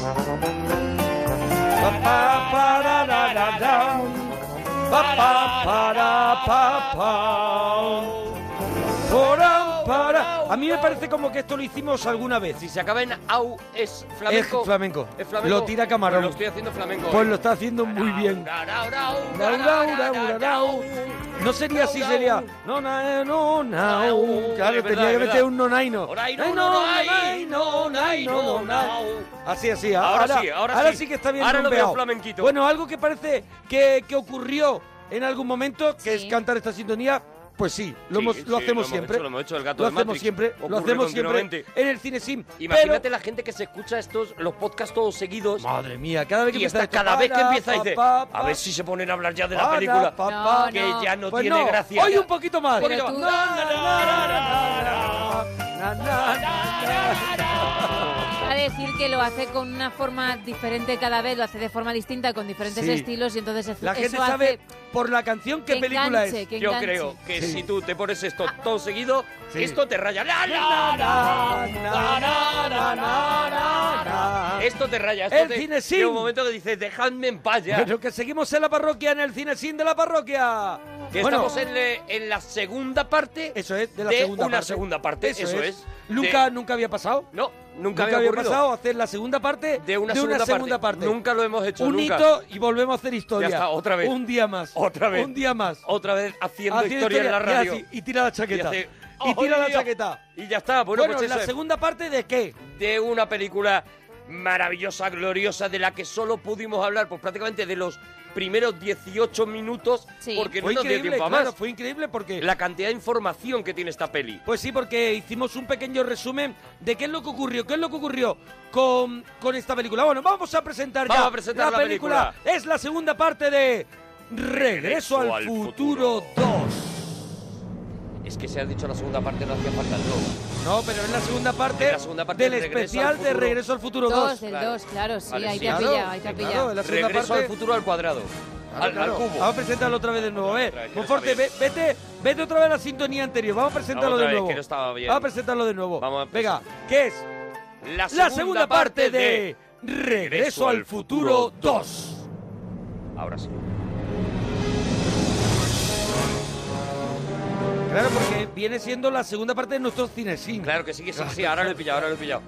Pa, pa, para, ra, ra, ra. Pa, pa, para, pa, pa. Para, para. A mí me parece como que esto lo hicimos alguna vez. Si se acaba en au, ¿es flamenco? Es flamenco. ¿Es flamenco? Lo tira Camarón. Pues lo estoy haciendo flamenco. Pues lo está haciendo muy bien. No sería así, sería. No, no, na, Nau. Claro, tenía que meter un nonaino. No, no, no, no, no. Así, así. Ahora, sí, ahora sí. que está bien Ahora lo veo flamenquito. Bueno, algo que parece que, que ocurrió en algún momento, que Sí. es cantar esta sintonía, pues sí, lo, Sí, hemos- sí, lo hacemos siempre. hecho, lo hemos hecho, el gato Lo de hacemos Matrix. siempre, lo hacemos siempre en el cine sim. Imagínate pero- la gente que se escucha estos, los podcasts todos seguidos. Madre mía, cada vez que y empieza está, cada vez que empieza dice, pa, pa, a ver si se ponen a hablar ya de la película, pa, No, pa. que ya no Pues tiene no, gracia. Hoy un poquito más. A decir que lo hace con una forma diferente cada vez, lo hace de forma distinta, con diferentes Sí. estilos, y entonces eso La gente hace sabe por la canción qué que película enganche, es. que Yo enganche. creo que Sí. si tú te pones esto todo seguido, Sí. esto te raya. Esto te raya. Esto El te, cine llega un momento que dices, dejadme en paz ya. Pero que seguimos en la parroquia, en el cine sin de la parroquia. Que Bueno, estamos en, le- en la segunda parte Eso es, de la de segunda una parte. segunda parte. Eso, es. Nunca, De- nunca había pasado. No, nunca, Nunca, había, había ocurrido. pasado hacer la segunda parte De una, segunda, parte. Nunca lo hemos hecho, Un nunca. hito y volvemos a hacer historia. Ya está, otra vez. Un día más. Otra vez. Un día más. Otra vez haciendo Haciendo historia, en la y radio. así, Y, tira la chaqueta. Y hace, Y tira ¡Oh, la Dios! chaqueta. Y ya está. Bueno, Bueno, pues la es. segunda parte de qué? de una película maravillosa, gloriosa, de la que solo pudimos hablar pues prácticamente de los primeros 18 minutos, Sí. porque Fue no nos dio increíble, tiempo a claro, más. fue increíble porque... La cantidad de información que tiene esta peli. Pues sí, porque hicimos un pequeño resumen de qué es lo que ocurrió, qué es lo que ocurrió con, con esta película. Bueno, vamos a presentar Vamos ya a presentar la película. Es la segunda parte de Regreso, al, al futuro 2. Es que se ha dicho la segunda parte, no hacía falta el dos. No, pero es la segunda parte, la segunda parte del especial al de futuro. Regreso al futuro 2. Dos, del claro. dos, claro, sí, Vale, ahí sí. te Claro, pillado, ahí te ha claro, pillado. la segunda Regreso parte- al futuro al cuadrado. Claro, al, claro. al cubo. Vamos a presentarlo otra vez de nuevo. Está ve- vete, vete otra vez a la sintonía anterior. Vamos a presentarlo de vez, nuevo. que no estaba bien. Vamos a presentarlo de nuevo. Vamos a Venga, ¿qué es? La La segunda parte de Regreso al futuro 2. Ahora sí. Claro, porque viene siendo la segunda parte de nuestro cinesín. Claro que sí, que sí, sí. Ahora lo he pillado, ahora lo he pillado.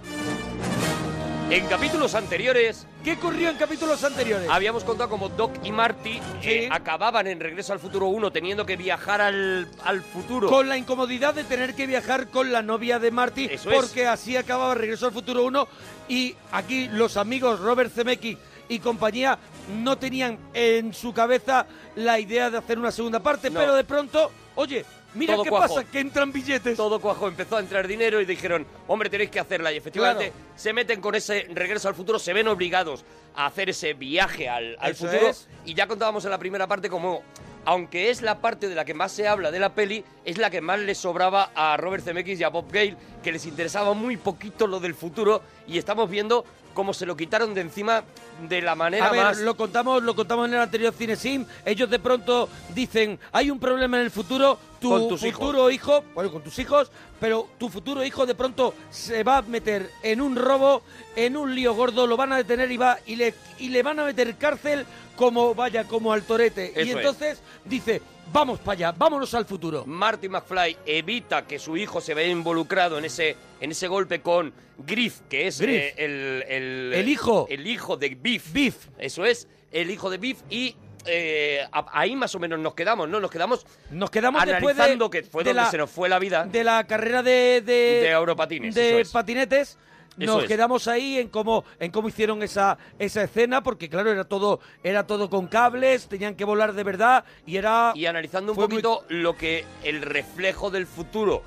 En capítulos anteriores ¿Qué ocurrió en capítulos anteriores? habíamos contado como Doc y Marty eh, Sí. acababan en Regreso al Futuro 1 teniendo que viajar al, al futuro. Con la incomodidad de tener que viajar con la novia de Marty, Eso es. porque así acababa Regreso al Futuro 1 y aquí los amigos Robert Zemeckis y compañía no tenían en su cabeza la idea de hacer una segunda parte, No. pero de pronto, oye, mira Todo qué pasa, que entran billetes. Todo cuajo empezó a entrar dinero y dijeron, hombre, tenéis que hacerla. Y efectivamente Claro. se meten con ese regreso al futuro, se ven obligados a hacer ese viaje al, al futuro. es. Y ya contábamos en la primera parte como, aunque es la parte de la que más se habla de la peli, es la que más les sobraba a Robert Zemeckis y a Bob Gale, que les interesaba muy poquito lo del futuro. Y estamos viendo cómo se lo quitaron de encima de la manera A ver, más... lo contamos, lo contamos en el anterior Cinesim. Ellos de pronto dicen, hay un problema en el futuro, tu Con tus futuro hijo, bueno, con tus hijos, pero tu futuro hijo de pronto se va a meter en un robo, en un lío gordo, lo van a detener y va y le y le van a meter cárcel como vaya, como al torete. Eso y es. entonces dice, vamos para allá, vámonos al futuro. Marty McFly evita que su hijo se vea involucrado en ese, en ese golpe con Griff, que es Griff. eh, el, el, El hijo. El hijo de Biff. Biff. Eso es, el hijo de Biff. Y eh, a- ahí más o menos nos quedamos, ¿no? Nos quedamos Nos quedamos después de, analizando que fue de donde la, se nos fue la vida. de la carrera de, de, De europatines, de es. patinetes. Eso Nos es. quedamos ahí en cómo en cómo hicieron esa esa escena porque claro era todo era todo con cables tenían que volar de verdad y era y analizando un muy- poquito lo que el reflejo del futuro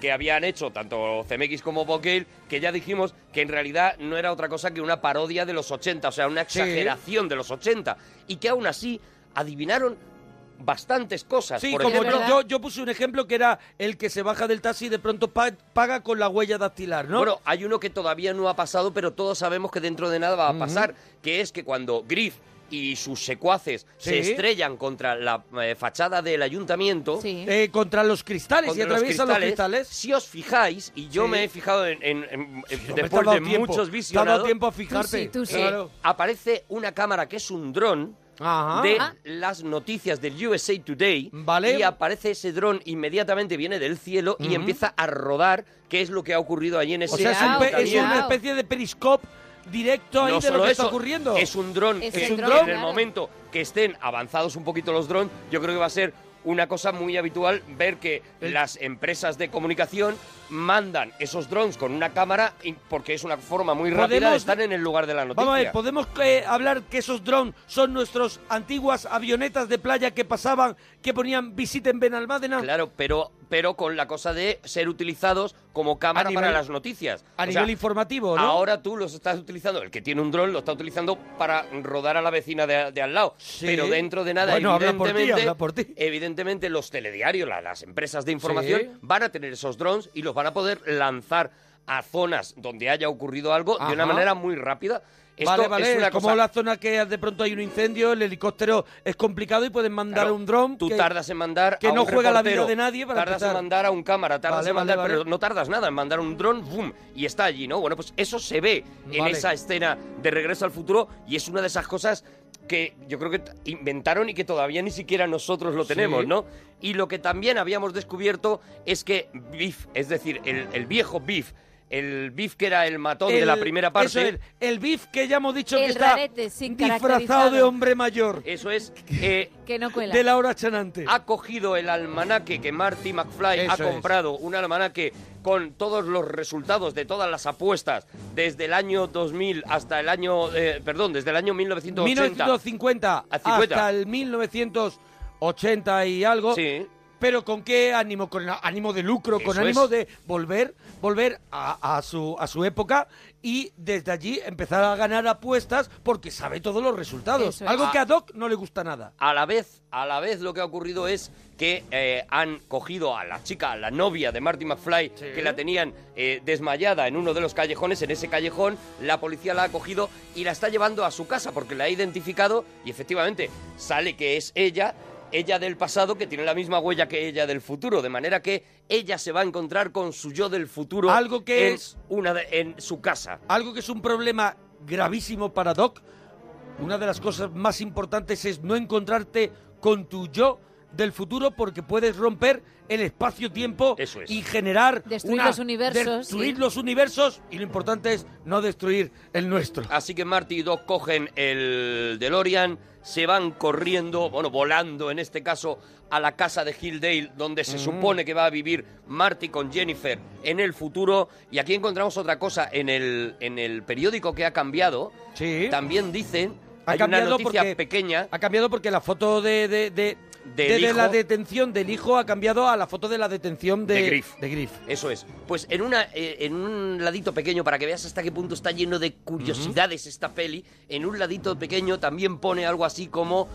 que habían hecho tanto CMX como Bob Gale, que ya dijimos que en realidad no era otra cosa que una parodia de los 80, o sea, una Sí. exageración de los 80, y que aún así adivinaron bastantes cosas. Sí, Por como yo, yo puse un ejemplo que era el que se baja del taxi y de pronto pa- paga con la huella dactilar, ¿no? Bueno, hay uno que todavía no ha pasado, pero todos sabemos que dentro de nada va a pasar, que es que cuando Griff y sus secuaces se Sí. estrellan contra la eh, fachada del ayuntamiento, Eh, contra los cristales contra y atraviesan los cristales. Si os fijáis, y yo Sí. me he fijado en, en- después de tiempo, muchos te ha dado visionados, tiempo a fijarte. Tú sí, tú sí. eh, Claro. aparece una cámara que es un dron Ajá. de las noticias del USA Today Vale. y aparece ese dron inmediatamente viene del cielo y empieza a rodar qué es lo que ha ocurrido allí en ese O sea, es, un Cuidado, pe- es ayuntamiento. una cuidado. especie de periscope directo ahí no de lo solo que eso, está ocurriendo. es un dron Es que el en dron, el claro. momento que estén avanzados un poquito los drones, yo creo que va a ser una cosa muy habitual ver que las empresas de comunicación mandan esos drones con una cámara y- porque es una forma muy rápida de Podemos- estar en el lugar de la noticia. Vamos a ver, ¿podemos eh, hablar que esos drones son nuestras antiguas avionetas de playa que pasaban, que ponían visiten Benalmádena? Claro, pero, pero con la cosa de ser utilizados como cámara nivel- para las noticias. A nivel informativo, ¿no? Ahora tú los estás utilizando, el que tiene un dron lo está utilizando para rodar a la vecina de, de al lado. Sí. Pero dentro de nada, Bueno, habla por ti, evidentemente, habla por ti. evidentemente los telediarios, la- las empresas de información, Sí. van a tener esos drones y los van a poder lanzar a zonas donde haya ocurrido algo de una manera muy rápida. Esto vale, vale, es una como cosa... la zona que de pronto hay un incendio, el helicóptero es complicado y pueden mandar Claro, un dron Tú que- tardas en mandar que a no un juega la vida de nadie para tardas empezar. en mandar a un cámara, tardas Vale, en mandar, pero no tardas nada en mandar un dron, boom, y está allí, ¿no? Bueno, pues eso se ve en esa escena de Regreso al Futuro y es una de esas cosas que yo creo que inventaron y que todavía ni siquiera nosotros lo tenemos, Sí. ¿no? Y lo que también habíamos descubierto es que Biff, es decir, el, el viejo Biff, el Biff que era el matón de la primera parte, Eso es, el beef que ya hemos dicho que está rarete, sin disfrazado de hombre mayor, eso es, eh, Que no cuela. de la hora chanante. ha cogido el almanaque que Marty McFly ha es. comprado, un almanaque con todos los resultados de todas las apuestas desde el año 2000 hasta el año, eh, perdón, desde el año 1980. 1950 A 50. hasta el 1980 y algo. Sí. Pero con qué ánimo, con ánimo de lucro, con ánimo es. de volver, volver a, a su a su época y desde allí empezar a ganar apuestas porque sabe todos los resultados. Eso. Algo Ah. que a Doc no le gusta nada. A la vez, a la vez lo que ha ocurrido es que eh, han cogido a la chica, a la novia de Marty McFly, Sí. que la tenían eh, desmayada en uno de los callejones. En ese callejón, la policía la ha cogido y la está llevando a su casa porque la ha identificado y efectivamente sale que es ella. Ella del pasado que tiene la misma huella que ella del futuro, de manera que ella se va a encontrar con su yo del futuro Algo que en es- una de- en su casa. Algo que es un problema gravísimo para Doc. Una de las cosas más importantes es no encontrarte con tu yo del futuro porque puedes romper el espacio-tiempo es. y generar Destruir una- los universos, destruir sí. los universos y lo importante es no destruir el nuestro. Así que Marty y Doc cogen el DeLorean, se van corriendo, bueno, volando en este caso, a la casa de Hilldale, donde se supone que va a vivir Marty con Jennifer en el futuro. Y aquí encontramos otra cosa, en el, en el periódico que ha cambiado, Sí. también dicen, Ha hay una cambiado noticia porque- pequeña, Ha cambiado porque la foto de, de, de, Del de- de hijo. la detención del hijo ha cambiado a la foto de la detención de, De Griff. de Griff. Eso es. Pues en una eh, en un ladito pequeño para que veas hasta qué punto está lleno de curiosidades esta peli, en un ladito pequeño también pone algo así como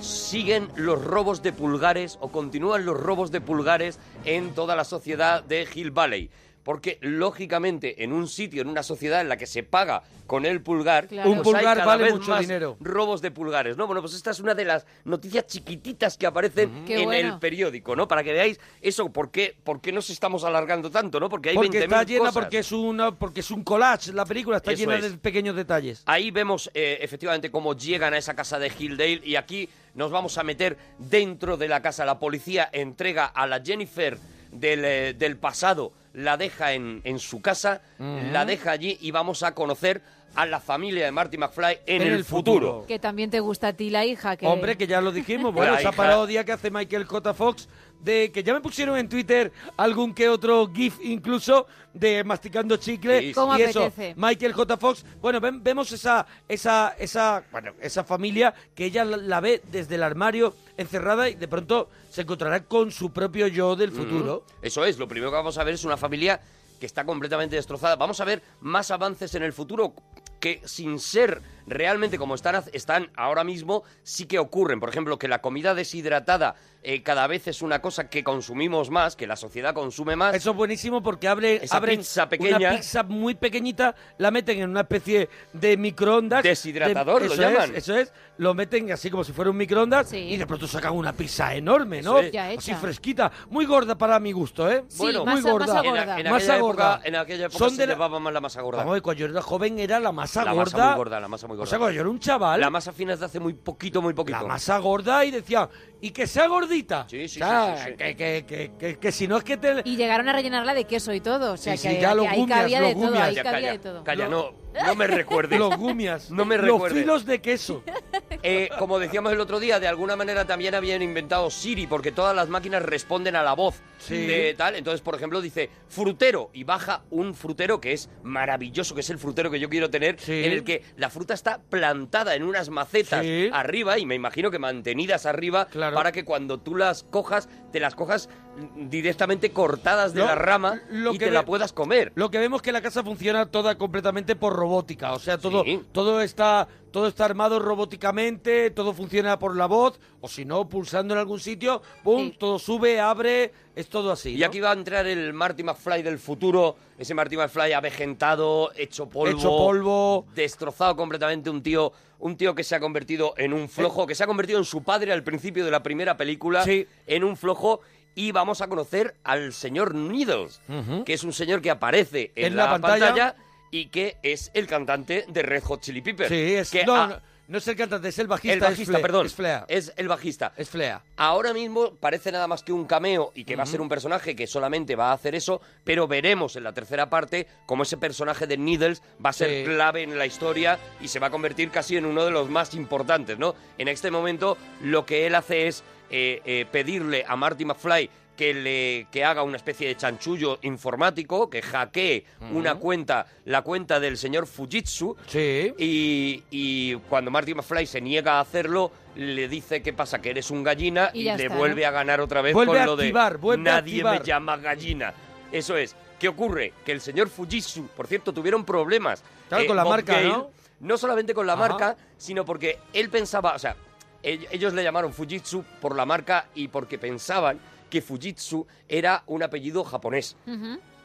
siguen los robos de pulgares o continúan los robos de pulgares en toda la sociedad de Hill Valley. Porque, lógicamente, en un sitio, en una sociedad en la que se paga con el pulgar, Claro. Un pues hay pulgar cada vale vez mucho más dinero. robos de pulgares, ¿no? Bueno, pues esta es una de las noticias chiquititas que aparecen Qué en bueno. el periódico, ¿no? Para que veáis eso, ¿por qué, por qué nos estamos alargando tanto, ¿no? Porque hay Porque 20.000 está llena, cosas. porque es, una, porque es un collage, la película está Eso llena es. de pequeños detalles. Ahí vemos eh, efectivamente cómo llegan a esa casa de Hilldale y aquí nos vamos a meter dentro de la casa. La policía entrega a la Jennifer del, eh, del pasado, la deja en, en su casa, la deja allí y vamos a conocer a la familia de Marty McFly en, el, futuro. Que también te gusta a ti la hija. Que... Hombre, que ya lo dijimos, bueno, La esa hija- parodia que hace Michael J. Fox, de que ya me pusieron en Twitter algún que otro GIF incluso de masticando chicle Sí, sí. ¿Cómo y eso, apetece? Michael J. Fox, bueno, ven- vemos esa, esa, esa, bueno, esa familia que ella la, la ve desde el armario encerrada y de pronto se encontrará con su propio yo del futuro. Eso es, lo primero que vamos a ver es una familia que está completamente destrozada. Vamos a ver más avances en el futuro que sin ser realmente como están, están ahora mismo, sí que ocurren. Por ejemplo, que la comida deshidratada eh, cada vez es una cosa que consumimos más, que la sociedad consume más. Eso es buenísimo porque abre, Esa abren pizza pequeña. una pizza muy pequeñita, la meten en una especie de microondas. Deshidratador, de- lo eso llaman. Es, eso es, lo meten así como si fuera un microondas Sí. y de pronto sacan una pizza enorme, ¿no? Es. Ya Así fresquita, muy gorda para mi gusto, ¿eh? Sí, Bueno, muy masa- gorda. masa gorda. en Masa aquella gorda. época, en aquella época Son se de la- llevaba más la masa gorda. Vamos, cuando yo era joven era la masa La gorda. masa muy gorda, la masa muy O gorda. sea, cuando yo era un chaval, La masa fina es de hace muy poquito, muy poquito. la masa gorda y decía, y que sea gordita. Sí, sí, O sea, sí, sí, sí. Que, que, que, que, que si no es que te... Y llegaron a rellenarla de queso y todo. O sea, Sí, que, sí, ya los ahí gumias, cabía los de todo, gumias. ahí Ya, cabía calla, de todo. calla, no, no me recuerdes. Los gumias. No me Los recuerdes. filos de queso. Eh, como decíamos el otro día, de alguna manera también habían inventado Siri, porque todas las máquinas responden a la voz Sí. de tal. Entonces, por ejemplo, dice frutero y baja un frutero que es maravilloso, que es el frutero que yo quiero tener, Sí. en el que la fruta está plantada en unas macetas Sí. arriba y me imagino que mantenidas arriba Claro. para que cuando tú las cojas, te las cojas directamente cortadas de Lo- la rama lo y que te ve- la puedas comer. Lo que vemos que la casa funciona toda completamente por robótica, o sea, todo todo está todo está armado robóticamente, todo funciona por la voz o si no pulsando en algún sitio, pum, Sí. todo sube, abre, es todo así. Y ¿no? aquí va a entrar el Marty McFly del futuro, ese Marty McFly avejentado, hecho polvo, Hecho polvo. destrozado completamente, un tío, un tío que se ha convertido en un flojo, que se ha convertido en su padre al principio de la primera película, Sí. en un flojo. Y vamos a conocer al señor Needles, que es un señor que aparece en, En la la, pantalla. pantalla. Y que es el cantante de Red Hot Chili Peppers. Sí, es que no, ha- no, no es el cantante, es el bajista, el bajista, es Flea, perdón. es Flea. Es el bajista. Es Flea. Ahora mismo parece nada más que un cameo y que va a ser un personaje que solamente va a hacer eso, pero veremos en la tercera parte cómo ese personaje de Needles va a ser Sí. clave en la historia y se va a convertir casi en uno de los más importantes, ¿no? En este momento lo que él hace es eh, eh, pedirle a Marty McFly que le que haga una especie de chanchullo informático, que hackee una cuenta, la cuenta del señor Fujitsu, Sí. y, y cuando Marty McFly se niega a hacerlo, le dice que pasa, que eres un gallina Y le está, vuelve a ganar otra vez Vuelve con a lo activar, de vuelve a nadie me activar". llama gallina. Eso es. ¿Qué ocurre? Que el señor Fujitsu, por cierto, tuvieron problemas. Claro, con la Bob marca, Gale, ¿no? No solamente con la Ajá. marca, sino porque él pensaba, o sea, ell- ellos le llamaron Fujitsu por la marca y porque pensaban que Fujitsu era un apellido japonés.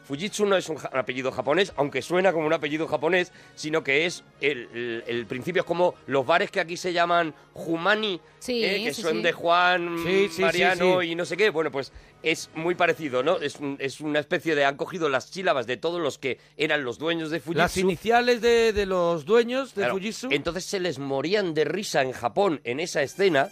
Fujitsu no es un, ja- un apellido japonés, aunque suena como un apellido japonés, sino que es el, el- el principio es como los bares que aquí se llaman Humani, Sí, eh, que sí, son sí. de Juan, Sí, sí, sí, Mariano sí. y no sé qué. Bueno, pues es muy parecido, ¿no? Es, un- es una especie de han cogido las sílabas de todos los que eran los dueños de Fujitsu. Las iniciales de, de los dueños de Claro, Fujitsu. Entonces se les morían de risa en Japón en esa escena.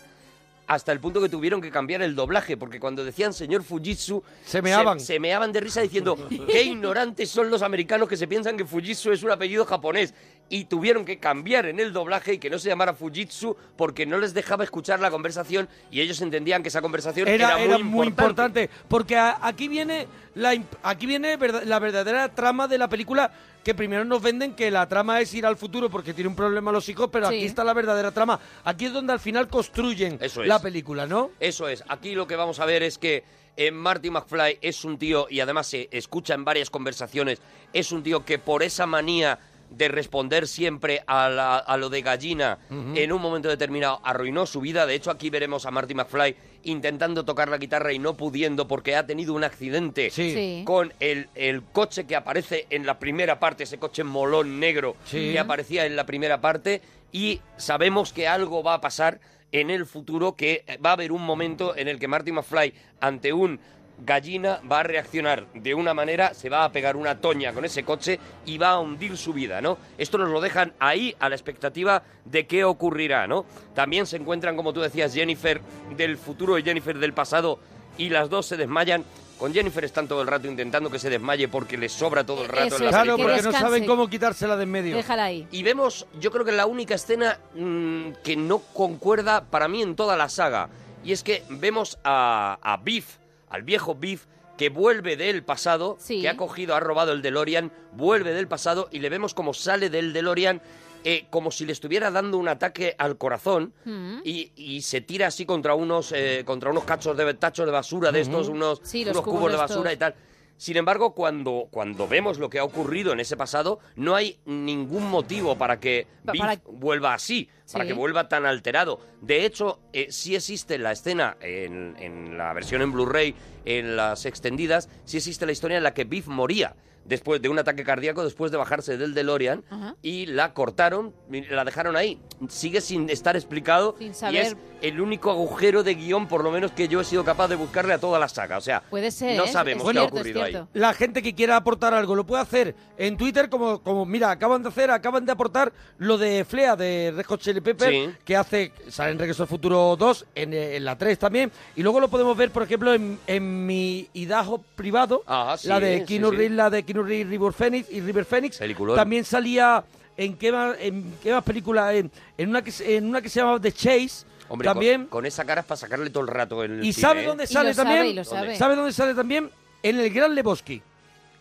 Hasta el punto que tuvieron que cambiar el doblaje, porque cuando decían señor Fujitsu, Se meaban. se, meaban de risa diciendo qué ignorantes son los americanos que se piensan que Fujitsu es un apellido japonés. Y tuvieron que cambiar en el doblaje y que no se llamara Fujitsu porque no les dejaba escuchar la conversación y ellos entendían que esa conversación era, era, era muy, muy importante. importante porque a- aquí viene la aquí viene la verdadera trama de la película que primero nos venden que la trama es ir al futuro porque tiene un problema los hijos pero Sí. aquí está la verdadera trama aquí es donde al final construyen Eso es. la película no Eso es. Aquí lo que vamos a ver es que eh, Marty McFly es un tío, y además se escucha en varias conversaciones, es un tío que por esa manía de responder siempre a, la- a lo de gallina en un momento determinado arruinó su vida. De hecho, aquí veremos a Marty McFly intentando tocar la guitarra y no pudiendo porque ha tenido un accidente Sí. Sí. con el, el coche que aparece en la primera parte, ese coche molón negro Sí. que aparecía en la primera parte, y sabemos que algo va a pasar en el futuro, que va a haber un momento en el que Marty McFly, ante un gallina, va a reaccionar de una manera, se va a pegar una toña con ese coche y va a hundir su vida, ¿no? Esto nos lo dejan ahí a la expectativa de qué ocurrirá, ¿no? También se encuentran, como tú decías, Jennifer del futuro y Jennifer del pasado, y las dos se desmayan. Con Jennifer están todo el rato intentando que se desmaye porque les sobra todo el rato Eso en la claro que porque no saben cómo quitársela de en medio Déjala ahí. Y vemos, yo creo que la única escena mm, que no concuerda para mí en toda la saga. Y es que vemos a, a Biff, al viejo Biff, que vuelve del pasado, Sí. que ha cogido, ha robado el DeLorean, vuelve del pasado y le vemos como sale del DeLorean eh, como si le estuviera dando un ataque al corazón Mm. y, y se tira así contra unos, eh, contra unos cachos de tachos de basura de estos, unos, Sí, unos cubos cubos de estos. basura y tal. Sin embargo, cuando, cuando vemos lo que ha ocurrido en ese pasado, no hay ningún motivo para que para- vuelva así, para que vuelva tan alterado. De hecho, eh, sí existe la escena en, en la versión en Blu-ray, en las extendidas, sí existe la historia en la que Biff moría después de un ataque cardíaco, después de bajarse del DeLorean, Ajá. y la cortaron, y la dejaron ahí. Sigue sin estar explicado Sin y saber. es el único agujero de guion, por lo menos que yo he sido capaz de buscarle a toda la saga. O sea, Puede ser, no ¿eh? sabemos Es qué ha ocurrido ahí. La gente que quiera aportar algo lo puede hacer en Twitter como, como mira, acaban de hacer, acaban de aportar lo de Flea de Red Hot Chili Pepper, Sí. que hace, sale en Regreso al Futuro 2, en, en la 3 también, y luego lo podemos ver, por ejemplo, en, en mi Idaho privado, Ah, sí, la de sí, Keanu sí. La de Keanu Reeves, River Phoenix y River Phoenix, Peliculón. también salía en qué más, en qué más película, en, en una que se- en una que se llama The Chase, Hombre, con- también, Con, esa cara es para sacarle todo el rato en el y cine, ¿sabe ¿eh? dónde Y sale lo sabe, también? y lo sabe. ¿Sabe dónde sale también? En el Gran Lebowski.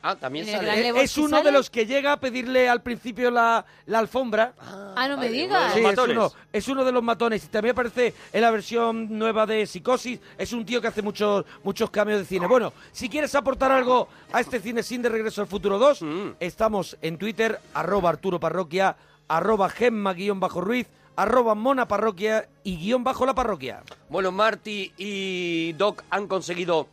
Ah, también el sale. Gran Eh, Lebowski es uno sale? de los que llega a pedirle al principio la, la alfombra. Ah, no me digas. Sí, es uno, es uno de los matones. Y también aparece en la versión nueva de Psicosis. Es un tío que hace muchos muchos cambios de cine. Bueno, si quieres aportar algo a este cine sin de Regreso al Futuro 2, Mm. estamos en Twitter, arroba Arturo Parroquia, arroba Gemma guion bajo Ruiz, arroba Mona Parroquia y guion bajo la parroquia. Bueno, Marty y Doc han conseguido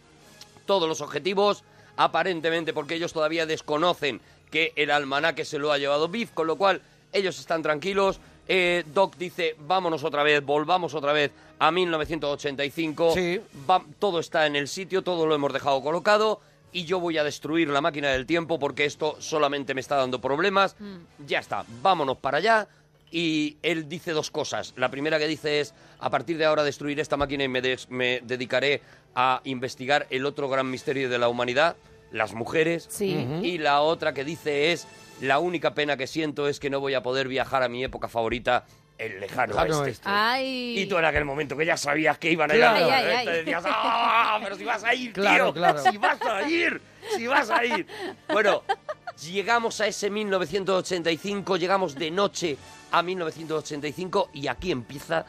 todos los objetivos, aparentemente porque ellos todavía desconocen que el almanaque se lo ha llevado Biff, con lo cual ellos están tranquilos. Eh, Doc dice, vámonos otra vez, volvamos otra vez a 1985. Sí. Va- todo está en el sitio, todo lo hemos dejado colocado. Y yo voy a destruir la máquina del tiempo porque esto solamente me está dando problemas. Ya está, vámonos para allá. Y él dice dos cosas. La primera que dice es, a partir de ahora destruiré esta máquina y me, des- me dedicaré a investigar el otro gran misterio de la humanidad, las mujeres. Sí. Y la otra que dice es, la única pena que siento es que no voy a poder viajar a mi época favorita, el lejano, Lejano oeste. oeste. Ay. Y tú en aquel momento que ya sabías que iban a ir Claro. al Ay, ay, oeste, ay. decías, ¡ah! Pero si vas a ir, Claro, tío, claro. si vas a ir, si vas a ir. Bueno, llegamos a ese 1985, llegamos de noche a 1985 y aquí empieza,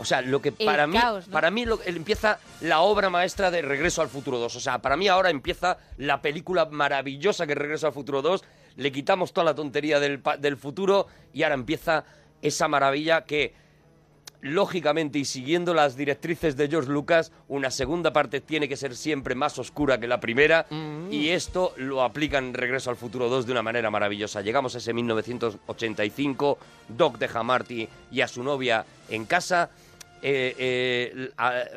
o sea, lo que El para mí, caos, ¿no? para mí lo- empieza la obra maestra de Regreso al Futuro 2. O sea, para mí ahora empieza la película maravillosa que es Regreso al Futuro 2. Le quitamos toda la tontería del, del futuro y ahora empieza esa maravilla que lógicamente y siguiendo las directrices de George Lucas, una segunda parte tiene que ser siempre más oscura que la primera y esto lo aplican en Regreso al Futuro 2 de una manera maravillosa. Llegamos a ese 1985, Doc deja a Marty y a su novia en casa. Eh, eh,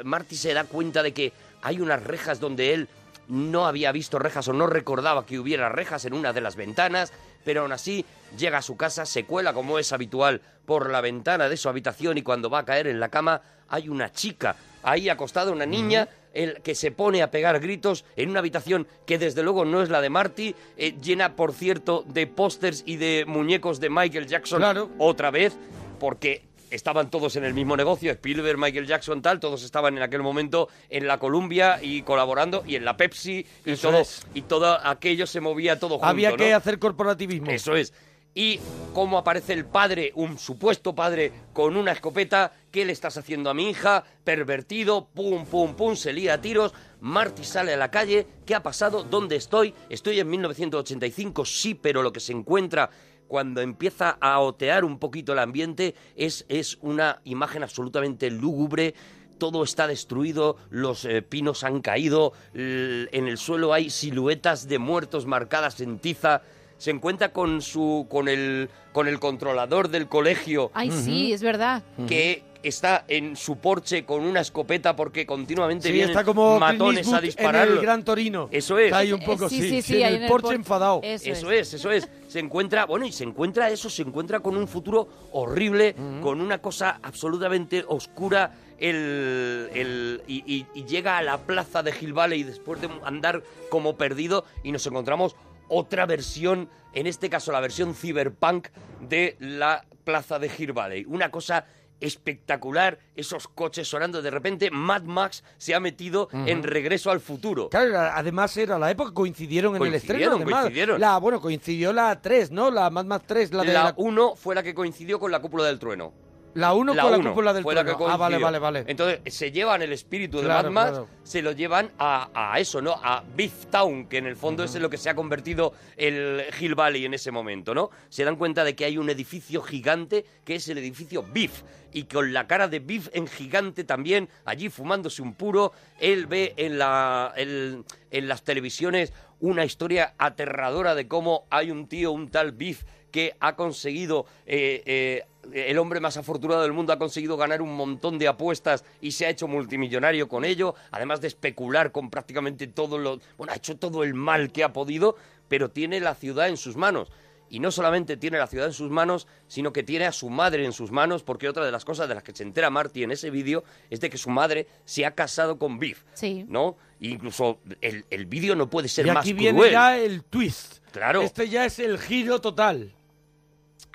Marty se da cuenta de que hay unas rejas donde él no había visto rejas o no recordaba que hubiera rejas en una de las ventanas, pero aún así llega a su casa, se cuela como es habitual por la ventana de su habitación y cuando va a caer en la cama hay una chica ahí acostada, una niña, el que se pone a pegar gritos en una habitación que desde luego no es la de Marty, eh, llena por cierto de pósters y de muñecos de Michael Jackson Claro. otra vez, porque estaban todos en el mismo negocio, Spielberg, Michael Jackson, tal, todos estaban en aquel momento en la Columbia y colaborando, y en la Pepsi, y Eso todo, es. y todo aquello se movía todo junto, Había ¿no? que hacer corporativismo. Eso es. Y cómo aparece el padre, un supuesto padre, con una escopeta. ¿Qué le estás haciendo a mi hija? Pervertido, pum, pum, pum, se lía a tiros. Marty sale a la calle. ¿Qué ha pasado? ¿Dónde estoy? Estoy en 1985, sí, pero lo que se encuentra cuando empieza a otear un poquito el ambiente es, es una imagen absolutamente lúgubre. Todo está destruido, los eh, pinos han caído, en el suelo hay siluetas de muertos marcadas en tiza se encuentra con su con el con el controlador del colegio Ay, sí, es verdad. que está en su porche con una escopeta porque continuamente Sí, vienen está como Clint matones a en dispararlo. el Gran Torino. Eso es. Está ahí un poco, Eh, sí, sí, sí, sí, sí, en el porche por- enfadado. Eso, Eso es, eso es. Se encuentra, bueno, y se encuentra eso, se encuentra con un futuro horrible, con una cosa absolutamente oscura, el, el- y, y- y llega a la plaza de Hill Valley después de andar como perdido y nos encontramos otra versión, en este caso la versión cyberpunk de la plaza de Hill Valley. Una cosa espectacular, esos coches sonando. De repente Mad Max se ha metido en Regreso al Futuro. Claro, además era la época, coincidieron en el estreno. Coincidieron, coincidieron. La, bueno, coincidió la 3, ¿no? La Mad Max 3, la de La la... 1 fue la que coincidió con la cúpula del trueno. La uno con la cúpula del fue la que trueno. Ah, vale, vale, vale. Entonces se llevan el espíritu de Claro, claro. se lo llevan a, a eso, ¿no? A Beef Town, que en el fondo es en lo que se ha convertido el Hill Valley en ese momento, ¿no? Se dan cuenta de que hay un edificio gigante que es el edificio Beef y con la cara de Beef en gigante también, allí fumándose un puro, él ve en, la, el- en las televisiones una historia aterradora de cómo hay un tío, un tal Beef, que ha conseguido, eh, eh, el hombre más afortunado del mundo ha conseguido ganar un montón de apuestas y se ha hecho multimillonario con ello, además de especular con prácticamente todo lo... Bueno, ha hecho todo el mal que ha podido, pero tiene la ciudad en sus manos. Y no solamente tiene la ciudad en sus manos, sino que tiene a su madre en sus manos, porque otra de las cosas de las que se entera Marty en ese vídeo es de que su madre se ha casado con Biff, Sí. ¿no? E incluso el, el vídeo no puede ser y más aquí cruel. viene ya el twist. Claro. Este ya es el giro total.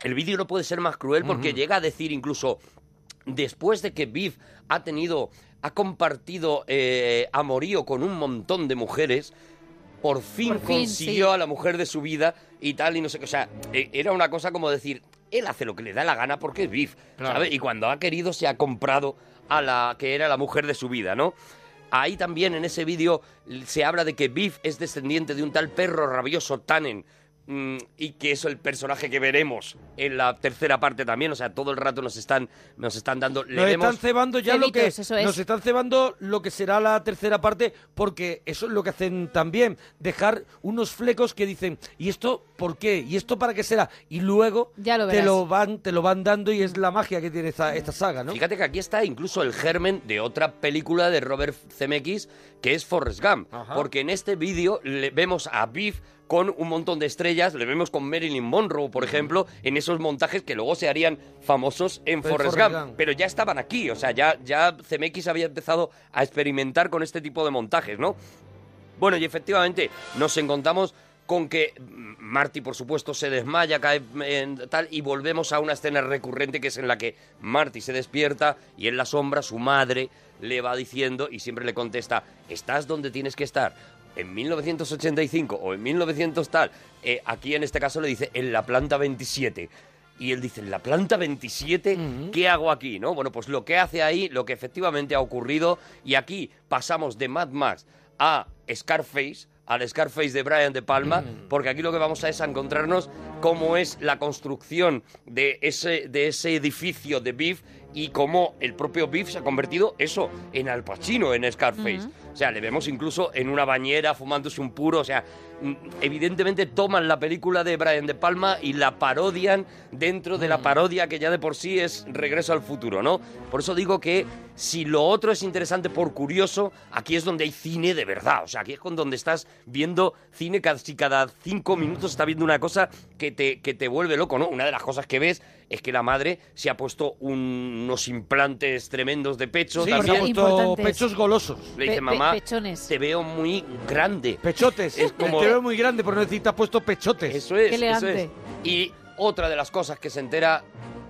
El vídeo no puede ser más cruel porque llega a decir incluso después de que Biff ha tenido, ha compartido eh, amorío con un montón de mujeres, por fin Por fin, consiguió sí. a la mujer de su vida y tal y no sé qué. O sea, eh, era una cosa como decir, él hace lo que le da la gana porque es Biff, Claro. ¿sabes? Y cuando ha querido se ha comprado a la que era la mujer de su vida, ¿no? Ahí también en ese vídeo se habla de que Biff es descendiente de un tal perro rabioso Tannen. Mm, y que es el personaje que veremos en la tercera parte también. O sea, todo el rato nos están, nos están dando. Le Nos vemos- están cebando ya lo que Cebitos, eso es. nos están cebando lo que será la tercera parte porque eso es lo que hacen también dejar unos flecos que dicen y esto por qué y esto para qué será y luego Ya lo te lo van te lo van dando y es la magia que tiene esta, esta saga, ¿no? Fíjate que aquí está incluso el germen de otra película de Robert Zemeckis que es Forrest Gump. Ajá. Porque en este vídeo le vemos a Biff con un montón de estrellas, le vemos con Marilyn Monroe, por ejemplo, en esos montajes que luego se harían famosos en Forrest, Forrest Gump. Gump. Pero ya estaban aquí, o sea, ya, ya Zemeckis había empezado a experimentar con este tipo de montajes, ¿no? Bueno, y efectivamente nos encontramos con que Marty, por supuesto, se desmaya, cae en tal, y volvemos a una escena recurrente que es en la que Marty se despierta y en la sombra su madre le va diciendo y siempre le contesta, estás donde tienes que estar. En 1985 o en 1900 tal, eh, aquí en este caso le dice en la planta 27. Y él dice, ¿en la planta 27? ¿Qué hago aquí? ¿No? Bueno, pues lo que hace ahí, lo que efectivamente ha ocurrido, y aquí pasamos de Mad Max a Scarface, al Scarface de Brian De Palma, porque aquí lo que vamos a es a encontrarnos cómo es la construcción de ese, de ese edificio de Beef y cómo el propio Beef se ha convertido eso en Al Pacino, en Scarface. O sea, le vemos incluso en una bañera fumándose un puro, o sea, mm, evidentemente toman la película de Brian De Palma y la parodian dentro de la parodia que ya de por sí es Regreso al futuro, ¿no? Por eso digo que si lo otro es interesante por curioso, aquí es donde hay cine de verdad, o sea, aquí es con donde estás viendo cine casi cada cinco minutos está viendo una cosa que te, que te vuelve loco, ¿no? Una de las cosas que ves es que la madre se ha puesto un- unos implantes tremendos de pecho Sí, también. se ha puesto pechos golosos. Le dice, Pe- mamá, pechones. te veo muy grande. Pechotes. Es como- Te veo muy grande, por no decir te has puesto pechotes. Eso es, Qué eso elegante. es. Y otra de las cosas que se entera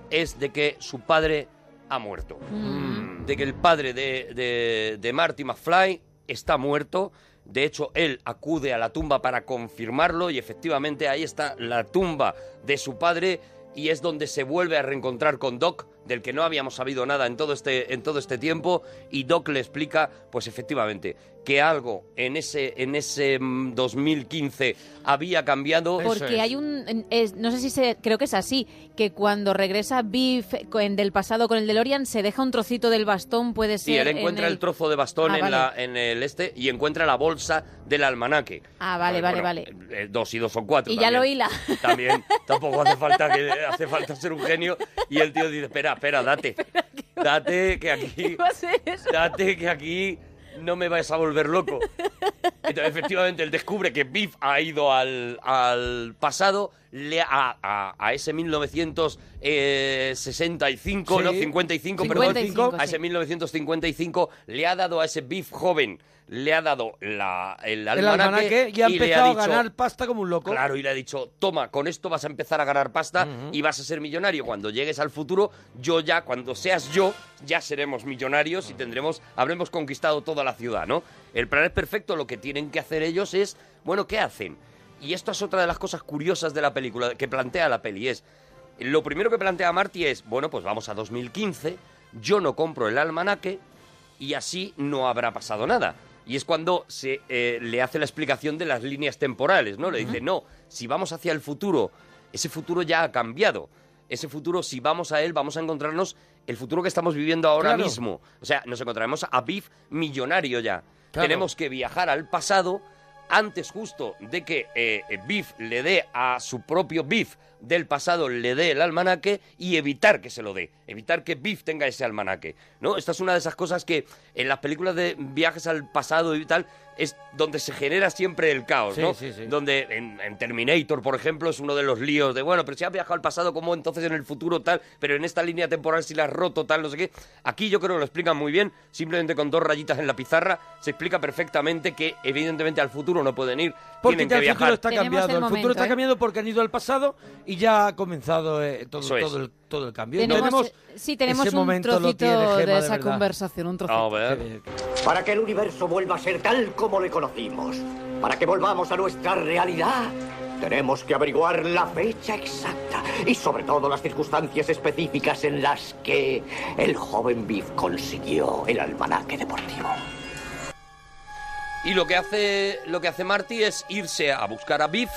es de que su padre ha muerto. Mm. De que el padre de, de, de Marty McFly está muerto. De hecho, él acude a la tumba para confirmarlo y efectivamente ahí está la tumba de su padre y es donde se vuelve a reencontrar con Doc, del que no habíamos sabido nada en todo este, en todo este tiempo, y Doc le explica, pues efectivamente, que algo en ese, en ese mm, 2015 había cambiado. Porque hay un, es- no sé si se, creo que es así, que cuando regresa Biff con- del pasado con el DeLorean se deja un trocito del bastón, puede ser. Sí, él en encuentra el... el- trozo de bastón Ah, en, vale. la, en el este y encuentra la bolsa del almanaque. Ah, vale, vale, bueno, vale. eh, Dos y dos son cuatro. Y ya lo también. hila. También, tampoco hace falta que hace falta ser un genio. Y el tío dice, espera, espera, date. Date que aquí. Va a ser eso. Date que aquí no me vais a volver loco. Entonces, efectivamente, él descubre que Biff ha ido al, al pasado, le, a, a, a ese 1965, Sí. no, 55, perdón, 55, a ese sí. 1955, le ha dado a ese Biff joven, le ha dado la, el el almanaque, almanaque y ha le empezado dicho, a ganar pasta como un loco. Claro, y le ha dicho, toma, con esto vas a empezar a ganar pasta y vas a ser millonario. Cuando llegues al futuro, yo ya, cuando seas yo, ya seremos millonarios y tendremos, habremos conquistado toda la ciudad, ¿no? El plan es perfecto, lo que tienen que hacer ellos es, bueno, ¿qué hacen? Y esto es otra de las cosas curiosas de la película, que plantea la peli, es, lo primero que plantea Marty es, bueno, pues vamos a 2015, yo no compro el almanaque y así no habrá pasado nada. Y es cuando se eh, le hace la explicación de las líneas temporales, ¿no? Le dice, no, si vamos hacia el futuro, ese futuro ya ha cambiado. Ese futuro, si vamos a él, vamos a encontrarnos el futuro que estamos viviendo ahora Claro. mismo. O sea, nos encontraremos a Biff millonario ya. Claro. Tenemos que viajar al pasado antes justo de que eh, eh, Biff le dé a su propio Biff del pasado, le dé el almanaque y evitar que se lo dé, evitar que Biff tenga ese almanaque, ¿no? Esta es una de esas cosas que en las películas de viajes al pasado y tal es donde se genera siempre el caos, Sí, ¿no? sí, sí. Donde en, en Terminator, por ejemplo, es uno de los líos de, bueno, pero si has viajado al pasado, ¿cómo entonces en el futuro tal? Pero en esta línea temporal si la has roto tal, no sé qué. Aquí yo creo que lo explican muy bien, simplemente con dos rayitas en la pizarra se explica perfectamente que evidentemente al futuro no pueden ir, Porque tienen que el futuro viajar. está cambiado. el El, futuro está ¿eh? cambiando porque han ido al pasado y ya ha comenzado eh, todo, todo, el, todo el cambio. Tenemos, Tenemos sí, tenemos ese un trocito tiene de esa conversación, un trocito. A ver. Para que el universo vuelva a ser tal como le conocimos, para que volvamos a nuestra realidad, tenemos que averiguar la fecha exacta y sobre todo las circunstancias específicas en las que el joven Biff consiguió el almanaque deportivo. Y lo que hace lo que hace Marty es irse a buscar a Biff,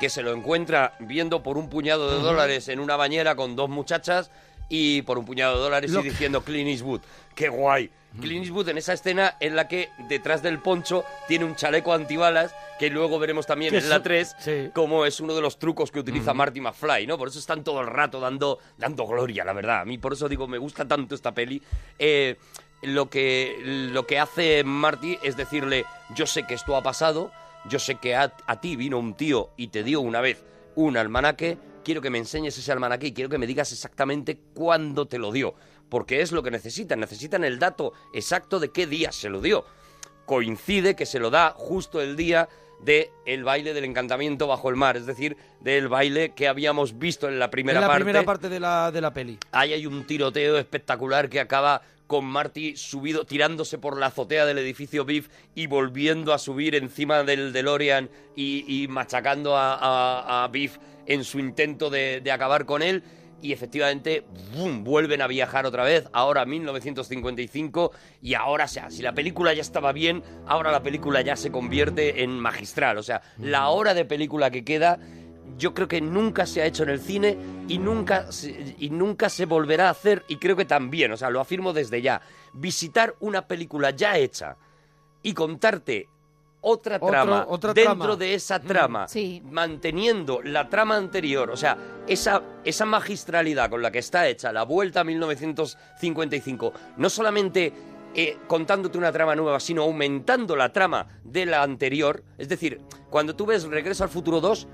que se lo encuentra viendo por un puñado de dólares en una bañera con dos muchachas y por un puñado de dólares Lo y diciendo Clint Eastwood. ¡Qué guay! Clint Eastwood en esa escena en la que detrás del poncho tiene un chaleco antibalas que luego veremos también en la eso- 3 sí. como es uno de los trucos que utiliza Marty McFly, ¿no? Por eso están todo el rato dando, dando gloria, la verdad. A mí por eso digo, me gusta tanto esta peli. Eh, lo, que, lo que hace Marty es decirle, yo sé que esto ha pasado, yo sé que a, a ti vino un tío y te dio una vez un almanaque, quiero que me enseñes ese almanaque y quiero que me digas exactamente cuándo te lo dio. Porque es lo que necesitan, necesitan el dato exacto de qué día se lo dio coincide que se lo da justo el día de el baile del encantamiento bajo el mar, es decir, del baile que habíamos visto en la primera en la parte. primera parte de la, de la peli. Ahí hay un tiroteo espectacular que acaba con Marty subido, tirándose por la azotea del edificio Biff y volviendo a subir encima del DeLorean y, machacando a, a- Biff en su intento de, de acabar con él. Y efectivamente, ¡bum! vuelven a viajar otra vez, ahora 1955, y ahora, o sea, si la película ya estaba bien, ahora la película ya se convierte en magistral. O sea, la hora de película que queda yo creo que nunca se ha hecho en el cine y nunca se, y nunca se volverá a hacer y creo que también, o sea, lo afirmo desde ya. Visitar una película ya hecha y contarte otra Otro- trama otra dentro trama. de esa trama, Sí. manteniendo la trama anterior, o sea, esa, esa magistralidad con la que está hecha la vuelta a 1955, no solamente eh, contándote una trama nueva, sino aumentando la trama de la anterior, es decir, cuando tú ves Regreso al Futuro 2,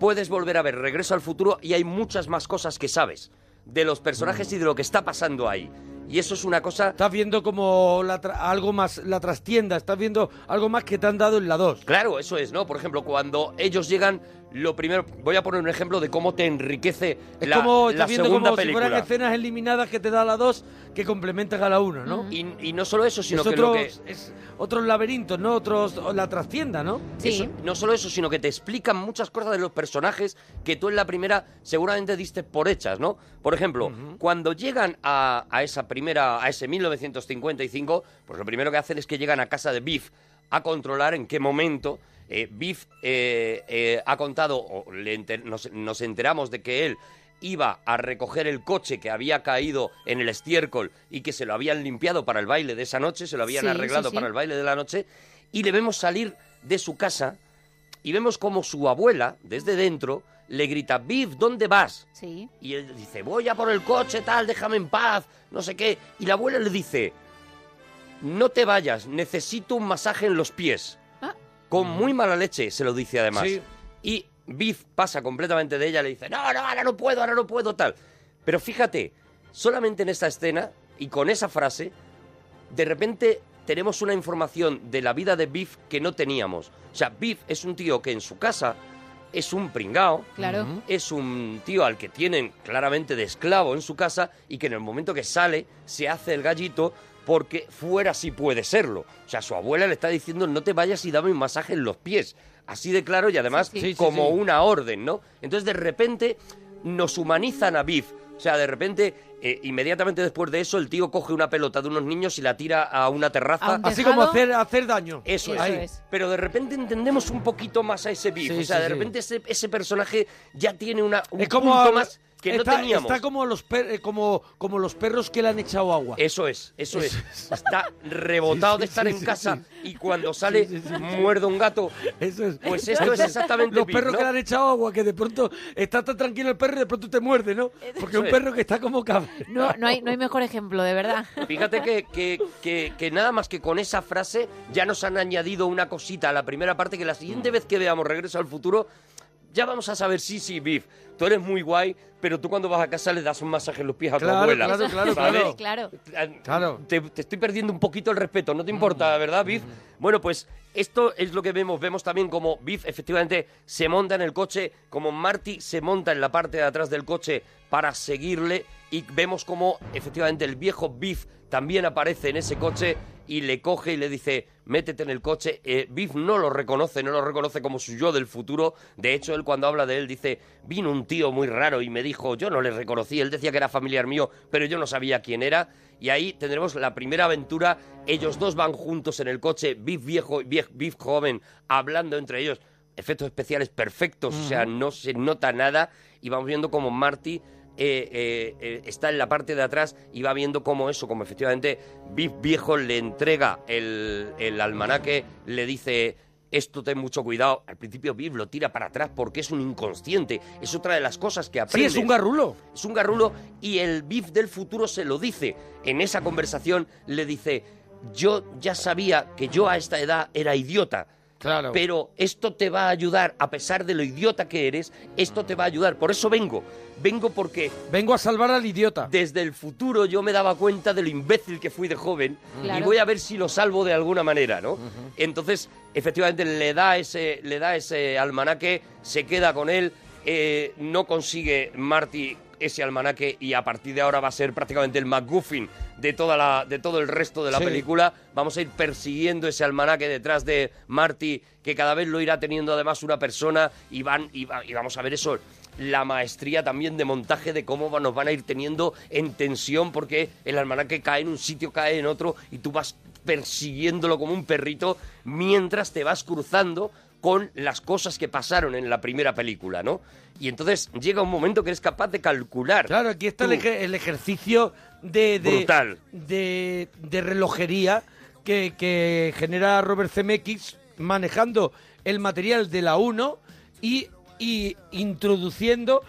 puedes volver a ver Regreso al Futuro y hay muchas más cosas que sabes de los personajes y de lo que está pasando ahí. Y eso es una cosa Estás viendo como la tra- algo más, la trastienda, estás viendo algo más que te han dado en la 2. Claro, eso es, ¿no? Por ejemplo, cuando ellos llegan, lo primero, voy a poner un ejemplo de cómo te enriquece Es la, como, la viendo segunda como si película. fueran escenas eliminadas que te da la 2 que complementan a la 1, ¿no? y, y no solo eso, sino es, que lo otros, que es otros laberintos, ¿no? Otros, la trastienda, ¿no? Sí. Eso- no solo eso, sino que te explican muchas cosas de los personajes que tú en la primera seguramente diste por hechas, ¿no? Por ejemplo, cuando llegan a, a esa primera, a ese 1955, pues lo primero que hacen es que llegan a casa de Biff a controlar en qué momento eh, Biff eh, eh, ha contado, o le enter- nos, nos enteramos de que él iba a recoger el coche que había caído en el estiércol y que se lo habían limpiado para el baile de esa noche, se lo habían Sí, sí, arreglado sí. para el baile de la noche, y le vemos salir de su casa y vemos como su abuela, desde dentro, le grita, Biff, ¿dónde vas? Sí. Y él dice, voy a por el coche, tal, déjame en paz, no sé qué. Y la abuela le dice, no te vayas, necesito un masaje en los pies. Con muy mala leche, se lo dice además. Sí. Y Biff pasa completamente de ella, le dice, no, no, ahora no puedo, ahora no puedo, tal. Pero fíjate, solamente en esta escena y con esa frase, de repente tenemos una información de la vida de Biff que no teníamos. O sea, Biff es un tío que en su casa es un pringao, Claro. es un tío al que tienen claramente de esclavo en su casa y que en el momento que sale se hace el gallito porque fuera sí puede serlo. O sea, su abuela le está diciendo no te vayas y dame un masaje en los pies. Así de claro y además Sí, sí, como sí. una orden, ¿no? Entonces de repente nos humanizan a Biff. O sea, de repente, eh, inmediatamente después de eso, el tío coge una pelota de unos niños y la tira a una terraza. A un Así como hacer, hacer daño. Eso, Eso es. es. Pero de repente entendemos un poquito más a ese Biff. Sí, o sea, sí, de sí. repente ese, ese personaje ya tiene una, un Es como punto a- más que está, no teníamos. Está como los, per- eh, como, como los perros que le han echado agua. Eso es, eso es. Está rebotado Sí, de estar sí, en sí, casa sí. y cuando sale Sí, sí, sí. muerde un gato. Eso es. Pues esto es exactamente Los perros ¿no? que le han echado agua, que de pronto está tan tranquilo el perro y de pronto te muerde, ¿no? Porque un es. perro que está como. No, no, hay, no hay mejor ejemplo, de verdad. Fíjate que, que, que, que nada más que con esa frase ya nos han añadido una cosita a la primera parte que la siguiente vez que veamos Regreso al Futuro ya vamos a saber, sí, sí, Biff, tú eres muy guay, pero tú cuando vas a casa le das un masaje en los pies a tu Claro, abuela. claro, claro, ¿sabes? claro. Claro. Claro. Te, te estoy perdiendo un poquito el respeto, no te importa, ¿verdad, Biff? Bueno, pues esto es lo que vemos. Vemos también como Biff efectivamente se monta en el coche, como Marty se monta en la parte de atrás del coche para seguirle y vemos como efectivamente el viejo Biff también aparece en ese coche y le coge y le dice, métete en el coche. Eh, Biff no lo reconoce, no lo reconoce como su yo del futuro. De hecho, él cuando habla de él dice, vino un tío muy raro y me dijo, yo no le reconocí. Él decía que era familiar mío, pero yo no sabía quién era. Y ahí tendremos la primera aventura. Ellos dos van juntos en el coche, Biff viejo y Biff, joven, hablando entre ellos. Efectos especiales perfectos, o sea, no se nota nada. Y vamos viendo como Marty eh, eh, eh, está en la parte de atrás y va viendo cómo eso, como efectivamente Biff viejo le entrega el, el almanaque, le dice esto ten mucho cuidado. Al principio Biff lo tira para atrás porque es un inconsciente. Es otra de las cosas que Sí, aprende. es un garrulo. Es un garrulo y el Biff del futuro se lo dice. En esa conversación le dice, yo ya sabía que yo a esta edad era idiota. Claro. Pero esto te va a ayudar, a pesar de lo idiota que eres, esto te va a ayudar. Por eso vengo. Vengo porque Vengo a salvar al idiota. desde el futuro yo me daba cuenta de lo imbécil que fui de joven y voy a ver si lo salvo de alguna manera, ¿no? Entonces, efectivamente, le da ese, le da ese almanaque, se queda con él, eh, no consigue Marty ese almanaque y a partir de ahora va a ser prácticamente el McGuffin de toda la de todo el resto de la Sí. película. Vamos a ir persiguiendo ese almanaque detrás de Marty, que cada vez lo irá teniendo además una persona y van y, va- y vamos a ver eso la maestría también de montaje de cómo nos van a ir teniendo en tensión porque el almanaque cae en un sitio, cae en otro y tú vas persiguiéndolo como un perrito mientras te vas cruzando con las cosas que pasaron en la primera película, ¿no? Y entonces llega un momento que eres capaz de calcular. Claro, aquí está el, ejercicio de, de, Brutal. de, de relojería que, que genera Robert Zemeckis manejando el material de la 1 y, y introduciendo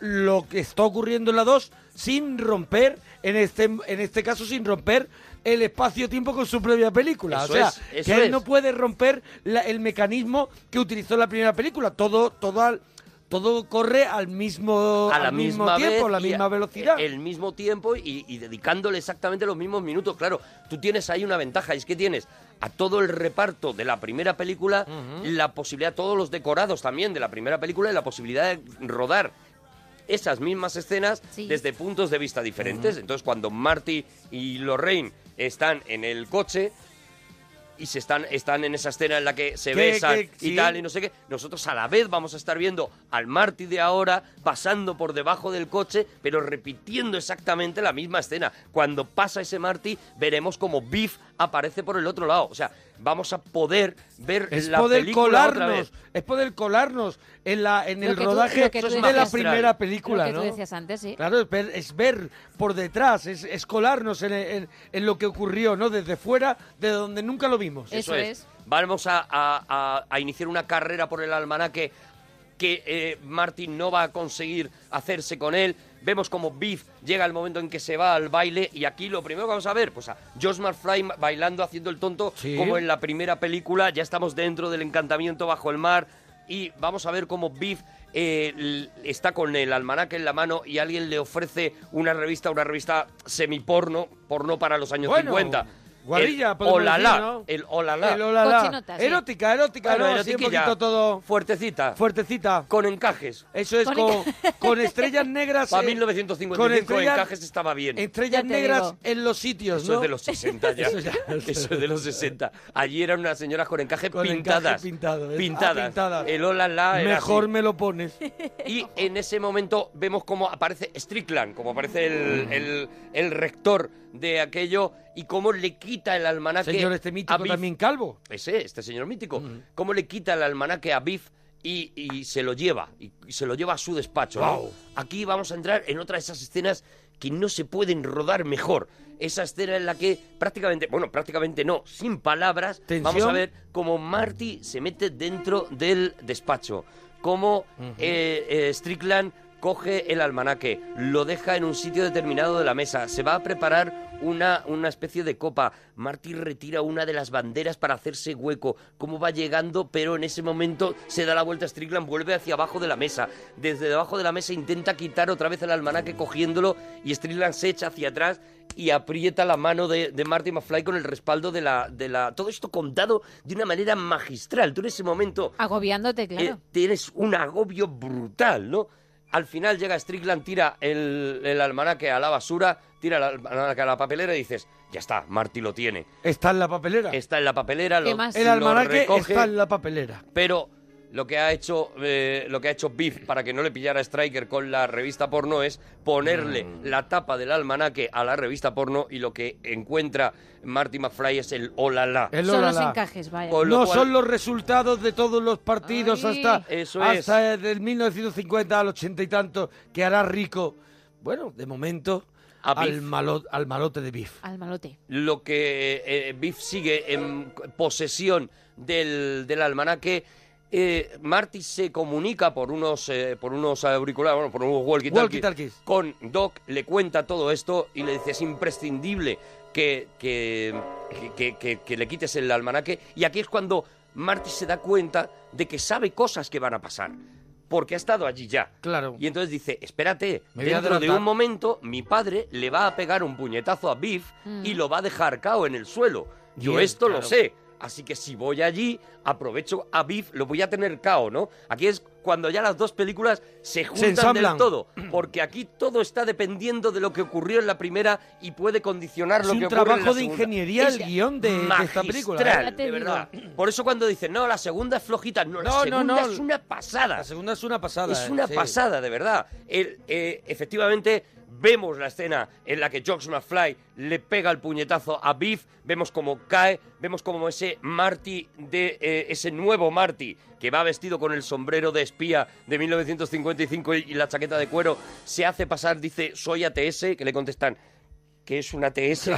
lo que está ocurriendo en la 2 sin romper, en este, en este caso sin romper el espacio-tiempo con su propia película. Eso o sea, es, que él es. no puede romper la- el mecanismo que utilizó en la primera película. Todo, todo, al- todo corre al mismo, a la al mismo misma tiempo, vez la y misma velocidad. El mismo tiempo y, y dedicándole exactamente los mismos minutos. Claro, tú tienes ahí una ventaja y es que tienes a todo el reparto de la primera película la posibilidad, todos los decorados también de la primera película y la posibilidad de rodar esas mismas escenas Sí. desde puntos de vista diferentes. Entonces, cuando Marty y Lorraine están en el coche y se están, están en esa escena en la que se besan que- y sí. tal, y no sé qué, nosotros a la vez vamos a estar viendo al Marty de ahora pasando por debajo del coche, pero repitiendo exactamente la misma escena. Cuando pasa ese Marty, veremos como Biff aparece por el otro lado. O sea, vamos a poder ver Es la poder película otra vez. colarnos, es poder colarnos en la en el rodaje tú de la primera película, Lo que ¿no? tú decías antes, sí. Claro, es ver, es ver por detrás, es, es colarnos en, en- en lo que ocurrió, ¿no? Desde fuera, de donde nunca lo vimos. Eso es. Vamos a, a- a- a iniciar una carrera por el almanaque que eh, Martin no va a conseguir hacerse con él. Vemos como Biff llega el momento en que se va al baile y aquí lo primero que vamos a ver, pues a Josh McFly bailando, haciendo el tonto, Sí. como en la primera película. Ya estamos dentro del encantamiento bajo el mar y vamos a ver cómo Biff eh, está con el almanaque en la mano y alguien le ofrece una revista, una revista semiporno, porno para los años Bueno. 50. Guarrilla, el olala, decir, ¿no? el olala. El olala. Sí. Erótica, erótica, Bueno, ¿no? Así un poquito todo fuertecita, fuertecita. con encajes. Eso es Con con, con estrellas negras. Para eh, 1955 con estrellas- encajes estaba bien. Estrellas negras digo. en los sitios, Eso ¿no? es de los 60 ya. Eso ya- Eso es de los 60. Allí eran unas señoras con encaje Con encaje pintadas. pintado, ¿eh? pintadas. Ah, pintadas. El hola la era Mejor así. me lo pones. Y en ese momento vemos cómo aparece Strickland, como aparece el, el- el rector de aquello y cómo le quita el almanaque Señor este a mítico Biff. también calvo. Ese, este señor mítico. Cómo le quita el almanaque a Biff y, y se lo lleva. Y, y se lo lleva a su despacho. Aquí vamos a entrar en otra de esas escenas que no se pueden rodar mejor. Esa escena en la que prácticamente, bueno, prácticamente no, sin palabras, Tensión. vamos a ver cómo Marty se mete dentro del despacho. Cómo eh, eh, Strickland coge el almanaque, lo deja en un sitio determinado de la mesa, se va a preparar una, una especie de copa. Marty retira una de las banderas para hacerse hueco. Cómo va llegando, pero en ese momento se da la vuelta a Strickland, vuelve hacia abajo de la mesa. Desde debajo de la mesa intenta quitar otra vez el almanaque cogiéndolo y Strickland se echa hacia atrás y aprieta la mano de, de Marty McFly con el respaldo de la, de la... Todo esto contado de una manera magistral. Tú en ese momento Agobiándote, claro. eh, tienes un agobio brutal, ¿no? Al final llega Strickland, tira el, el almanaque a la basura, tira el almanaque a la papelera y dices, ya está, Marty lo tiene. Está en la papelera. Está en la papelera, ¿Qué lo, más? El lo almanaque recoge, está en la papelera. pero lo que ha hecho eh, lo que ha hecho Biff para que no le pillara Striker con la revista porno es ponerle Mm. la tapa del almanaque a la revista porno y lo que encuentra Marty McFly es el olala. El Son los encajes, vaya. Con lo No cual- son los resultados de todos los partidos Ay. hasta, Eso hasta del 1950 al 80 y tanto que hará rico, bueno, de momento, A al, malo- al malote de Biff. Al malote. lo que eh, Biff sigue en posesión del, del almanaque. Eh, Marty se comunica por unos eh, por unos auriculares, bueno, por unos walkie-talkies con Doc, le cuenta todo esto y le dice es imprescindible que, que, que, que- que le quites el almanaque. Y aquí es cuando Marty se da cuenta de que sabe cosas que van a pasar. Porque ha estado allí ya. Claro. Y entonces dice, espérate, Me dentro de un momento mi padre le va a pegar un puñetazo a Biff y lo va a dejar cao en el suelo. Yo Bien, esto lo sé. Así que si voy allí, aprovecho a Biff, lo voy a tener cao, ¿no? Aquí es cuando ya las dos películas se juntan del todo. Porque aquí todo está dependiendo de lo que ocurrió en la primera y puede condicionar Es lo un que ocurre en trabajo la de segunda. ingeniería el Es guion de- de esta película, ¿eh? de digo. verdad. Por eso cuando dicen, no, la segunda es flojita, no, la No, no, segunda no. es una pasada. La segunda es una pasada. Es eh, una sí. pasada, de verdad. El, eh, efectivamente, vemos la escena en la que George McFly le pega el puñetazo a Biff, vemos cómo cae, vemos cómo ese Marty, de eh, ese nuevo Marty, que va vestido con el sombrero de espía de 1955 y, la chaqueta de cuero, se hace pasar, dice, soy ATS, que le contestan, ¿qué es un ATS?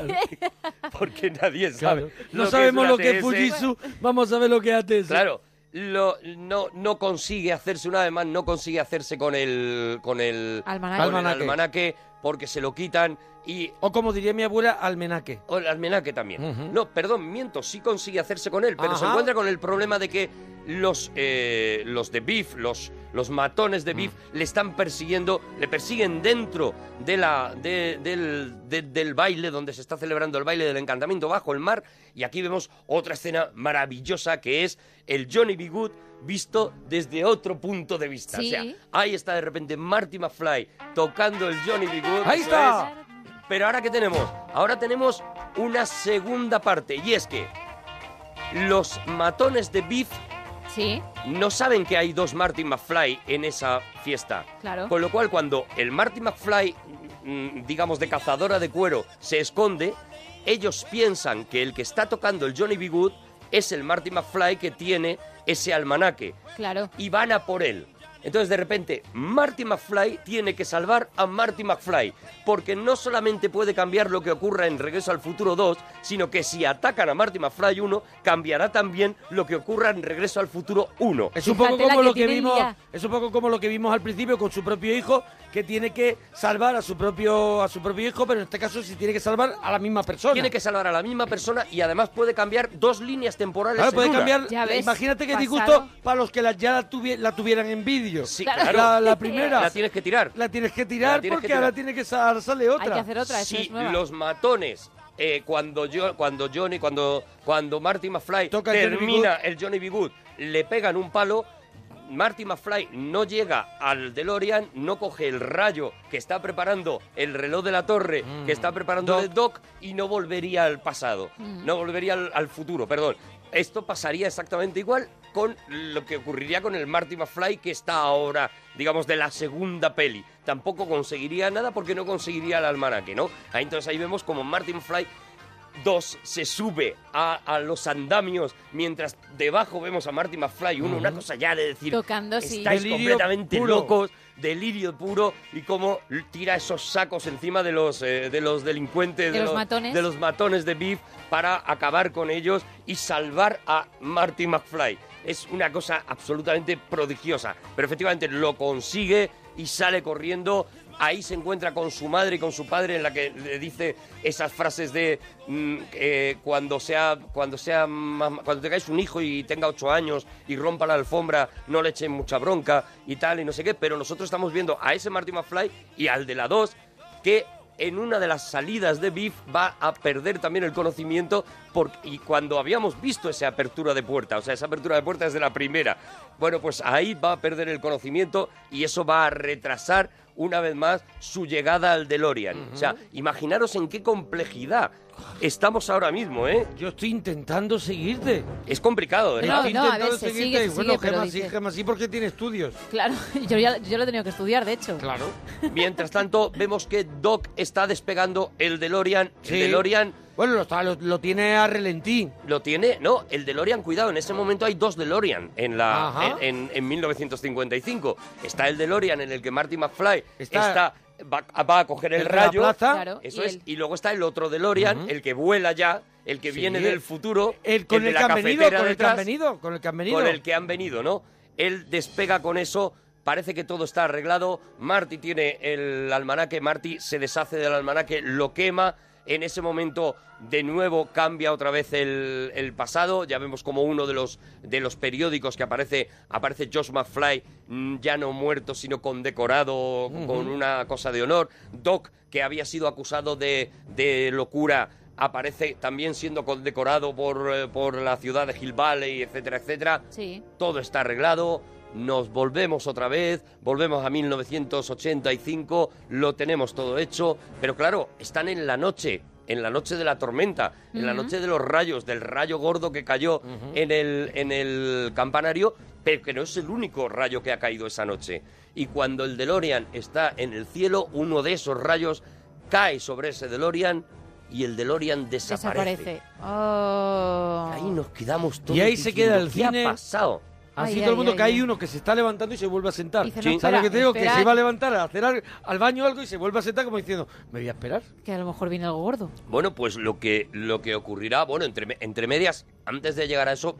Porque nadie sabe. Claro. No que sabemos lo que es ATS. Fujitsu, vamos a ver lo que hace. Claro, lo, no, no consigue hacerse, una vez más, no consigue hacerse con el, con el Almanaque. con el Almanaque. almanaque porque se lo quitan y... O como diría mi abuela, almenaque. O el almanaque también. No, perdón, miento, sí consigue hacerse con él, pero se encuentra con el problema de que los, eh, los de Beef, los, los matones de Beef, Mm. le están persiguiendo, le persiguen dentro de la, de- del, de- del baile, donde se está celebrando el baile del encantamiento bajo el mar. Y aquí vemos otra escena maravillosa que es el Johnny B. Good visto desde otro punto de vista. Sí. O sea, ahí está de repente Marty McFly tocando el Johnny B. Good. Ahí está. es. Pero ahora ¿qué tenemos? Ahora tenemos una segunda parte y es que los matones de Beef Sí, no saben que hay dos Marty McFly en esa fiesta. Claro. Con lo cual cuando el Marty McFly, mm, digamos de cazadora de cuero, se esconde, ellos piensan que el que está tocando el Johnny B. Good es el Marty McFly que tiene ese almanaque claro. y van a por él. Entonces de repente Marty McFly tiene que salvar a Marty McFly, porque no solamente puede cambiar lo que ocurra en Regreso al Futuro 2, sino que si atacan a Marty McFly 1, cambiará también lo que ocurra en Regreso al Futuro 1. Es un poco como que lo que vimos, es un poco como lo que vimos al principio con su propio hijo, que tiene que salvar a su propio a su propio hijo, pero en este caso sí tiene que salvar a la misma persona. Tiene que salvar a la misma persona y además puede cambiar dos líneas temporales. Claro, puede cambiar. Ya ves, imagínate qué disgusto para los que la, ya la, tuvi- la tuvieran en vídeo. Sí, Claro. La, la primera. La tienes que tirar. La tienes que tirar que porque tirar. ahora tiene que sal- sale otra. Hay que hacer otra, si es nueva. los matones eh, cuando yo, cuando Johnny, cuando, cuando Marty McFly Toca termina el Johnny B. Good, le pegan un palo. Marty McFly no llega al DeLorean, no coge el rayo que está preparando el reloj de la torre, que está preparando Doc. el Doc, y no volvería al pasado, Mm. no volvería al, al futuro, perdón. Esto pasaría exactamente igual con lo que ocurriría con el Marty McFly que está ahora, digamos, de la segunda peli. Tampoco conseguiría nada porque no conseguiría el almanaque, ¿no? Ahí entonces ahí vemos como Marty McFly 2 se sube a, a los andamios mientras debajo vemos a Marty McFly 1, una cosa ya de decir, Tocando, estáis Delirio completamente puro. locos, delirio puro y cómo tira esos sacos encima de los eh, de los delincuentes, De los matones. de los matones de Beef para acabar con ellos y salvar a Marty McFly. Es una cosa absolutamente prodigiosa, pero efectivamente lo consigue y sale corriendo. Ahí se encuentra con su madre y con su padre en la que le dice esas frases de mm, eh, cuando sea cuando sea mam- cuando tengáis un hijo y tenga ocho años y rompa la alfombra no le echen mucha bronca y tal y no sé qué pero nosotros estamos viendo a ese Marty McFly y al de la 2 que en una de las salidas de Beef va a perder también el conocimiento y cuando habíamos visto esa apertura de puerta, o sea, esa apertura de puerta es de la primera, bueno, pues ahí va a perder el conocimiento y eso va a retrasar una vez más su llegada al DeLorean. O sea, imaginaros en qué complejidad estamos ahora mismo, ¿eh? Yo estoy intentando seguirte. Es complicado, ¿eh? No, Estoy no, a intentando ver, se seguirte. sigue, se bueno, sigue, Gemma sí, dice- Gemma sí, porque tiene estudios. Claro, yo, ya, yo lo he tenido que estudiar, de hecho. Claro. Mientras tanto, vemos que Doc está despegando el DeLorean. Sí. El DeLorean Bueno, lo, está- lo, lo tiene a relentí. Lo tiene, no, el DeLorean, cuidado, en ese momento hay dos DeLorean en la en, en- en 1955. Está el DeLorean en el que Marty McFly Está- está, va, va a coger el, rayo. plaza. Claro, Eso y es, el- y luego está el otro DeLorean, el que vuela ya, el que Sí. viene del futuro, El, con el, que han venido, con el que han venido, con el que han venido. con el que han venido, ¿no? Él despega con eso, parece que todo está arreglado. Marty tiene el almanaque, Marty se deshace del almanaque, lo quema. En ese momento, de nuevo, cambia otra vez el, el pasado. Ya vemos como uno de los, de los periódicos que aparece, aparece Josh McFly, mm, ya no muerto, sino condecorado con una cosa de honor. Doc, que había sido acusado de, de locura, aparece también siendo condecorado por, eh, por la ciudad de Hill Valley, etcétera, etcétera. Sí. Todo está arreglado, nos volvemos otra vez, volvemos a 1985, lo tenemos todo hecho, pero claro, están en la noche, en la noche de la tormenta, en la noche de los rayos, del rayo gordo que cayó en, el, en el campanario, pero que no es el único rayo que ha caído esa noche. Y cuando el DeLorean está en el cielo, uno de esos rayos cae sobre ese DeLorean y el DeLorean desaparece. Desaparece. Oh. Ahí nos quedamos todos Y ahí se queda el ¿qué cine. ha pasado? Así Ay, todo el mundo ay, que hay ay. uno que se está levantando y se vuelve a sentar. Dice, no, Sí. ¿Sabes lo que te digo? Que se va a levantar a hacer al, al baño algo y se vuelve a sentar como diciendo, me voy a esperar. Que a lo mejor viene algo gordo. Bueno, pues lo que, lo que ocurrirá, bueno, entre, entre medias, antes de llegar a eso,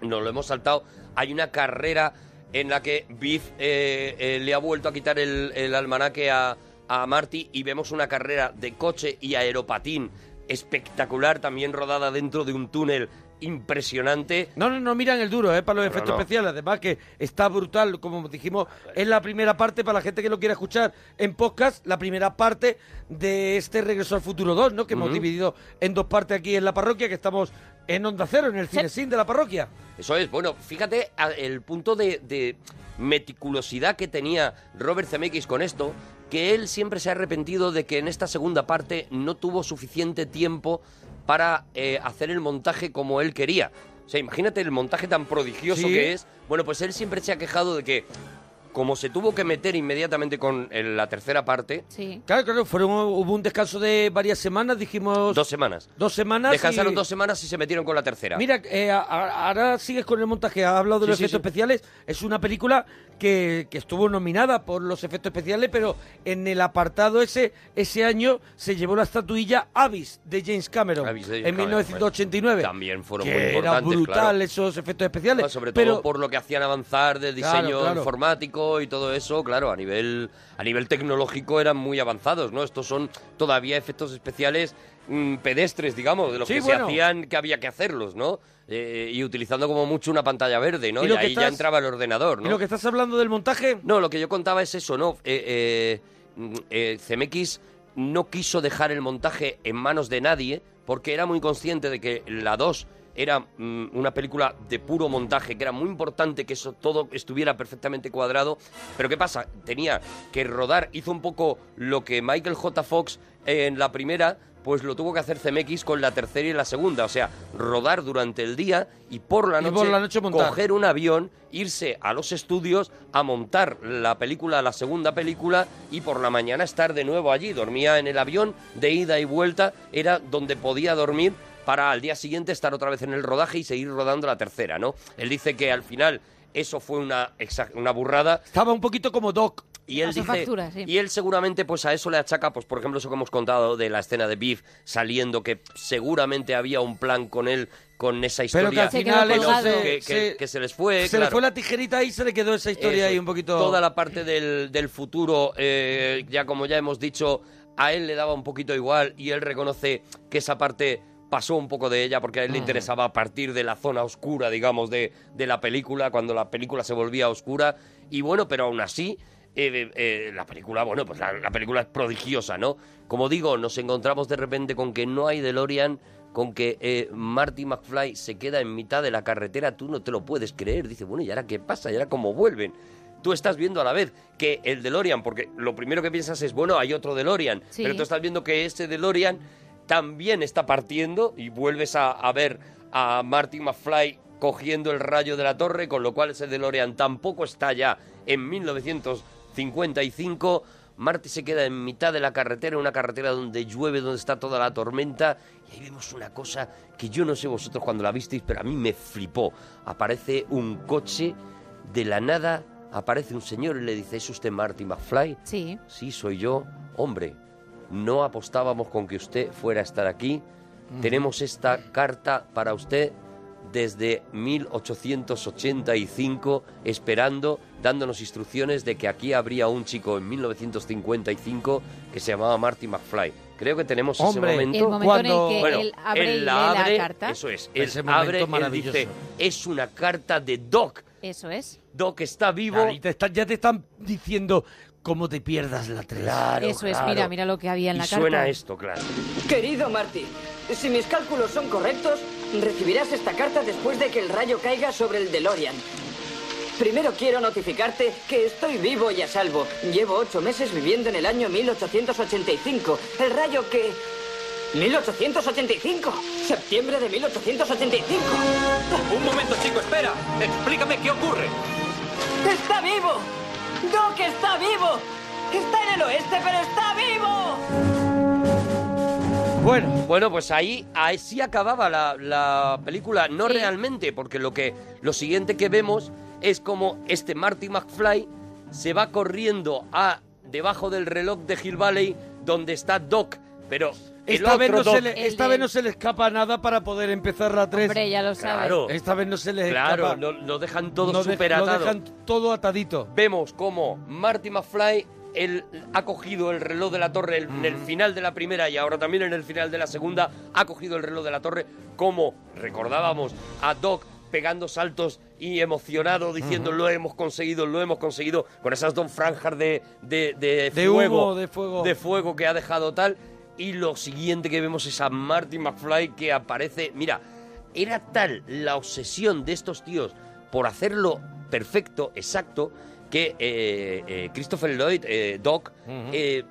nos lo hemos saltado, hay una carrera en la que Biff eh, eh, le ha vuelto a quitar el, el almanaque a, a Marty y vemos una carrera de coche y aeropatín espectacular, también rodada dentro de un túnel impresionante. No, no, no miran el duro, ¿eh? Para los No, efectos no. especiales. Además que está brutal, como dijimos, es la primera parte para la gente que lo quiera escuchar en podcast, la primera parte de este Regreso al Futuro 2, ¿no? Que hemos dividido en dos partes aquí en la parroquia, que estamos en Onda Cero, en el cinesín de la parroquia. Eso es, bueno, fíjate el punto de, de meticulosidad que tenía Robert Zemeckis con esto, que él siempre se ha arrepentido de que en esta segunda parte no tuvo suficiente tiempo para eh, hacer el montaje como él quería. O sea, imagínate el montaje tan prodigioso Sí. que es. Bueno, pues él siempre se ha quejado de que, como se tuvo que meter inmediatamente con el- la tercera parte, Sí. Claro, claro, fueron, hubo un descanso de varias semanas, dijimos... dos semanas. dos semanas. Descansaron y- dos semanas y se metieron con la tercera. Mira, eh, a- a- ahora sigues con el montaje, has hablado de Sí, los sí, efectos sí. especiales. Es una película que, que estuvo nominada por los efectos especiales, pero en el apartado ese, ese año se llevó la estatuilla Abyss de James Cameron Abyss de en James Cameron, 1989. También fueron que muy era importantes, brutal claro. esos efectos especiales. Ah, sobre todo pero, por lo que hacían avanzar del Claro, diseño claro. informático y todo eso, claro, a nivel a nivel tecnológico eran muy avanzados, ¿no? Estos son todavía efectos especiales mm, pedestres, digamos, de los Sí, que bueno. se hacían que había que hacerlos, ¿no? Eh, y utilizando como mucho una pantalla verde, ¿no? Y ahí ya entraba el ordenador, ¿Y lo que estás hablando del montaje? No, lo que yo contaba es eso, ¿no? Eh, eh, mm, eh, CMX no quiso dejar el montaje en manos de nadie porque era muy consciente de que la 2 era mm, una película de puro montaje, que era muy importante que eso todo estuviera perfectamente cuadrado. Pero ¿qué pasa? Tenía que rodar, hizo un poco lo que Michael J. Fox en la primera, pues lo tuvo que hacer CMX con la tercera y la segunda. O sea, rodar durante el día y por la noche, por la noche coger un avión, irse a los estudios a montar la película, la segunda película, y por la mañana estar de nuevo allí. Dormía en el avión de ida y vuelta, era donde podía dormir para al día siguiente estar otra vez en el rodaje y seguir rodando la tercera, ¿no? Él dice que al final eso fue una, burrada. Estaba un poquito como Doc. Y él dice, factura, sí. y él seguramente pues a eso le achaca, pues por ejemplo eso que hemos contado de la escena de Beef saliendo, que seguramente había un plan con él, con esa Pero historia. que al final se, que, que- se- que se les fue, se le claro. fue la tijerita y se le quedó esa historia Eso, ahí un poquito... Toda la parte del, del futuro, eh, ya como ya hemos dicho, a él le daba un poquito igual y él reconoce que esa parte pasó un poco de ella porque a él le interesaba a partir de la zona oscura, digamos, de, de la película, cuando la película se volvía oscura. Y bueno, pero aún así, eh, eh, la película, bueno, pues la, la película es prodigiosa, ¿no? Como digo, nos encontramos de repente con que no hay DeLorean, con que eh, Marty McFly se queda en mitad de la carretera, tú no te lo puedes creer. Dice, bueno, ¿y ahora qué pasa? ¿Y ahora cómo vuelven? Tú estás viendo a la vez que el DeLorean, porque lo primero que piensas es, bueno, hay otro DeLorean, Sí. pero tú estás viendo que ese DeLorean también está partiendo y vuelves a, a ver a Marty McFly cogiendo el rayo de la torre, con lo cual ese DeLorean tampoco está ya en 1955. Marty se queda en mitad de la carretera, una carretera donde llueve, donde está toda la tormenta, y ahí vemos una cosa que yo no sé vosotros cuando la visteis, pero a mí me flipó. Aparece un coche de la nada, aparece un señor y le dice, ¿es usted Marty McFly? Sí. Sí, soy yo. Hombre, no apostábamos con que usted fuera a estar aquí. Tenemos esta carta para usted desde 1885, esperando, dándonos instrucciones de que aquí habría un chico en 1955 que se llamaba Marty McFly. Creo que tenemos Hombre, ese momento. El momento Cuando- en el que Bueno, él abre la abre, la carta. Eso es, él Ese momento abre, él maravilloso. dice, es una carta de Doc. Eso es. Doc está vivo. Ya te están diciendo cómo te pierdas la tres. Claro, Eso es. claro. Mira, mira lo que había en y la carta. suena esto, claro. Querido Marty, si mis cálculos son correctos, recibirás esta carta después de que el rayo caiga sobre el DeLorean. Primero quiero notificarte que estoy vivo y a salvo. Llevo ocho meses viviendo en el año 1885. El rayo que... 1885. Septiembre de 1885. Un momento, chico, espera. Explícame qué ocurre. ¡Está vivo! ¡Doc está vivo! Está en el oeste, pero está vivo. Bueno, Bueno, pues ahí así acababa la, la película, no Sí. realmente, porque lo que lo siguiente que vemos es como este Marty McFly se va corriendo a debajo del reloj de Hill Valley donde está Doc, pero esta, vez no, se le, El esta de- vez no se le escapa nada para poder empezar la 3. Hombre, ya lo sabes. Claro. Esta vez no se le Claro, escapa. lo, lo dejan todo No de- súper lo atado. dejan todo atadito. Vemos como Marty McFly él ha cogido el reloj de la torre en el final de la primera y ahora también en el final de la segunda ha cogido el reloj de la torre como recordábamos a Doc pegando saltos y emocionado diciendo lo hemos conseguido, lo hemos conseguido con esas dos franjas de, de, de De fuego, humo, de fuego. de fuego que ha dejado tal y lo siguiente que vemos es a Marty McFly que aparece, mira, era tal la obsesión de estos tíos por hacerlo perfecto, exacto, que eh, eh, Christopher Lloyd, eh, Doc, eh,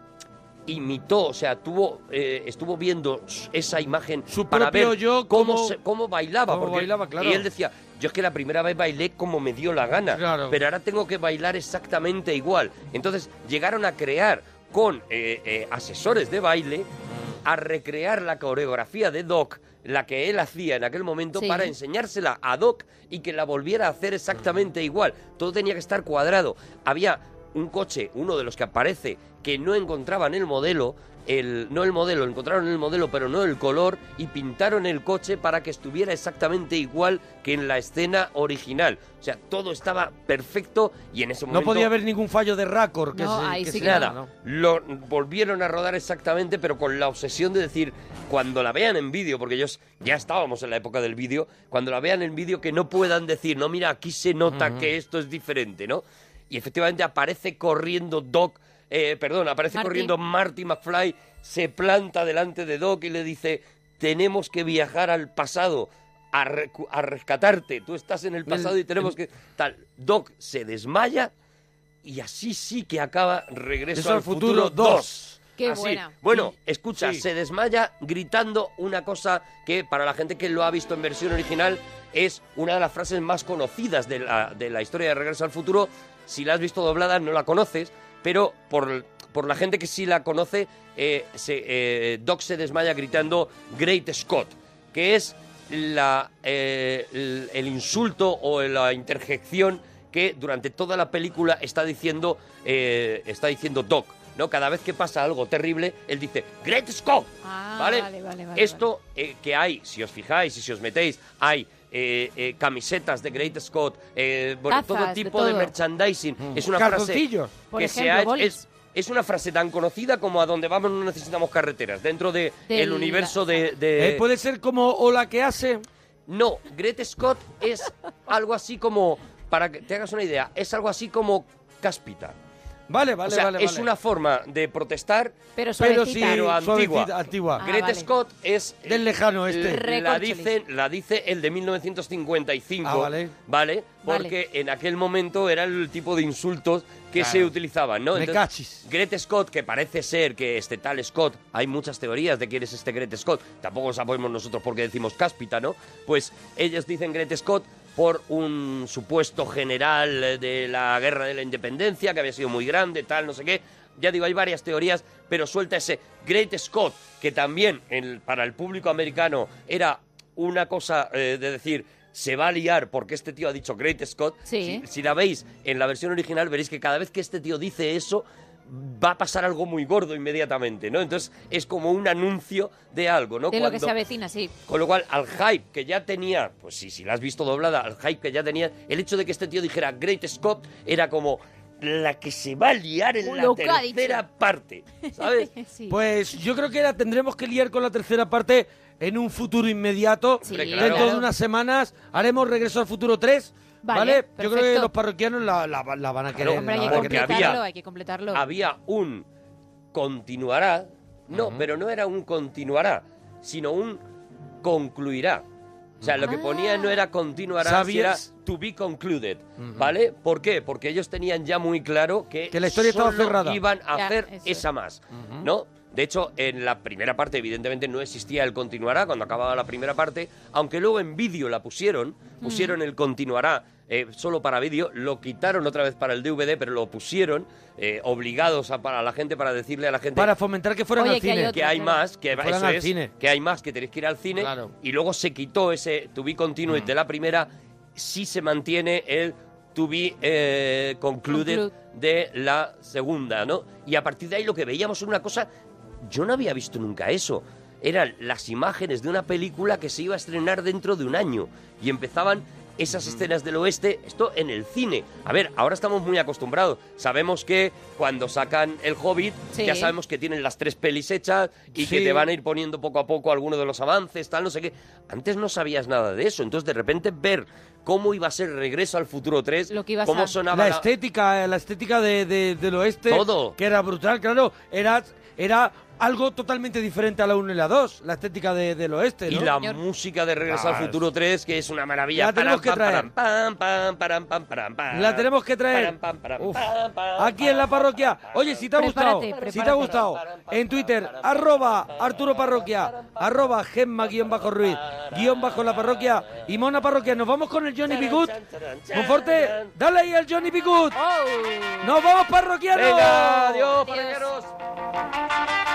imitó, o sea, tuvo, estuvo viendo esa imagen Su para ver yo, cómo, cómo- se- cómo bailaba. cómo porque, bailaba, claro. Y él decía, yo es que la primera vez bailé como me dio la gana, Claro. pero ahora tengo que bailar exactamente igual. Entonces llegaron a crear con eh, eh, asesores de baile a recrear la coreografía de Doc, la que él hacía en aquel momento, Sí. para enseñársela a Doc y que la volviera a hacer exactamente igual. Todo tenía que estar cuadrado. Había un coche, uno de los que aparece, que no encontraban el modelo, el, no el modelo, encontraron el modelo, pero no el color, y pintaron el coche para que estuviera exactamente igual que en la escena original. O sea, todo estaba perfecto y en ese No momento... podía haber ningún fallo de Raccord. Que No, se- ahí que sí se- que Nada, ¿no? lo volvieron a rodar exactamente, pero con la obsesión de decir, cuando la vean en vídeo, porque ellos ya estábamos en la época del vídeo, cuando la vean en vídeo que no puedan decir, no, mira, aquí se nota que esto es diferente, ¿no? Y efectivamente aparece corriendo Doc eh, perdón, aparece Marty. corriendo Marty McFly, se planta delante de Doc y le dice, tenemos que viajar al pasado a, rescatarte, tú estás en el pasado y tenemos que... Tal, Doc se desmaya y así sí que acaba Regreso Eso al futuro futuro 2. dos. Qué Así. buena. Bueno, escucha, Sí. se desmaya gritando una cosa que para la gente que lo ha visto en versión original es una de las frases más conocidas de la, de la historia de Regreso al Futuro. Si la has visto doblada no la conoces, pero por, por la gente que sí la conoce, eh, se- eh, Doc se desmaya gritando Great Scott, que es la, eh, el, el insulto o la interjección que durante toda la película está diciendo, está diciendo Doc. ¿no? Cada vez que pasa algo terrible, él dice Great Scott. Ah, ¿Vale? vale, vale, vale, Esto eh, que hay, si os fijáis y si os metéis, hay eh, eh, camisetas de Great Scott, eh, bueno, Tazas, todo de tipo de, todo. merchandising. Es una frase. Por que se ejemplo, ha hecho- bolis. es, es una frase tan conocida como a donde vamos no necesitamos carreteras. Dentro de Del- el universo de... de- Eh, puede ser como Hola que hace. No, Great Scott es algo así como, para que te hagas una idea, es algo así como cáspita. Vale, vale, o sea, vale. es vale. una forma de protestar Pero Pero sí, Pero antigua. antigua. Ah, Great vale. Scott es Del lejano este. La dice, la dice el de 1955, Ah, vale. ¿vale? Vale. Porque en aquel momento era el tipo de insultos que Claro. se utilizaban, ¿no? Me Entonces, cachis. Great Scott, que parece ser que este tal Scott, hay muchas teorías de quién es este Great Scott, tampoco sabemos nosotros por qué decimos cáspita, ¿no? Pues ellos dicen Great Scott por un supuesto general eh, de la guerra de la independencia, que había sido muy grande, tal, no sé qué. Ya digo, hay varias teorías, pero suelta ese Great Scott, que también para el público americano era una cosa eh, de decir, se va a liar porque este tío ha dicho Great Scott. Sí. Si, si la veis en la versión original, veréis que cada vez que este tío dice eso, va a pasar algo muy gordo inmediatamente, ¿no? Entonces es como un anuncio de algo, ¿no? De lo que se avecina, sí. con lo cual, al hype que ya tenía, pues sí, si la has visto doblada, al hype que ya tenía, el hecho de que este tío dijera Great Scott era como la que se va a liar en Lo la tercera parte, ¿sabes? Sí. Pues yo creo que la tendremos que liar con la tercera parte en un futuro inmediato. Sí, Dentro claro. de unas semanas haremos Regreso al Futuro 3. Vale, Vale, yo creo que los parroquianos la, la- la van a Claro, querer. Hombre, hay la que van a porque querer. había- completarlo, hay que completarlo. Había un continuará, no, pero no era un continuará, sino un concluirá. O sea, lo que ponía no era continuará, si era ¿Sabías? to be concluded, ¿vale? ¿Por qué? Porque ellos tenían ya muy claro que, Que la historia estaba solo cerrada. iban a Ya, hacer eso. esa más, ¿no? De hecho, en la primera parte, evidentemente, no existía el continuará cuando acababa la primera parte, aunque luego en vídeo la pusieron, pusieron el continuará eh, solo para vídeo, lo quitaron otra vez para el DVD, pero lo pusieron eh, obligados a, para la gente, para decirle a la gente Para fomentar que fueran Oye, al que hay cine. otro- que hay claro. más, que fueran eso al es, cine. que hay más, que tenéis que ir al cine, Claro. y luego se quitó ese to be continued de la primera, sí se mantiene el to be eh, concluded Conclude. de la segunda, ¿no? Y a partir de ahí lo que veíamos era una cosa, yo no había visto nunca eso. Eran las imágenes de una película que se iba a estrenar dentro de un año y empezaban esas escenas del oeste, esto en el cine. A ver, ahora estamos muy acostumbrados. Sabemos que cuando sacan El Hobbit, Sí. ya sabemos que tienen las tres pelis hechas y que te van a ir poniendo poco a poco algunos de los avances, tal, no sé qué. Antes no sabías nada de eso. Entonces, de repente, ver cómo iba a ser Regreso al Futuro 3, Lo que cómo a- sonaba La la- estética, la estética de, de- del oeste. Todo. Que era brutal, claro. Era, era algo totalmente diferente a la 1 y la 2. La estética de- del oeste, Y la Señor. música de Regreso Ah, al Futuro 3, que es una maravilla. La tenemos que traer. La tenemos que traer. Aquí en la parroquia. Oye, si te ha gustado, Prepárate, si te ha gustado, en Twitter, arroba Arturo Parroquia, arroba Gemma guion bajo Ruiz, guion bajo la parroquia y Mona Parroquia. Nos vamos con el Johnny B. Good. Monforte, dale ahí al Johnny B. Good. Oh. ¡Nos vamos parroquianos! Venga, adiós, Adiós. parroquianos.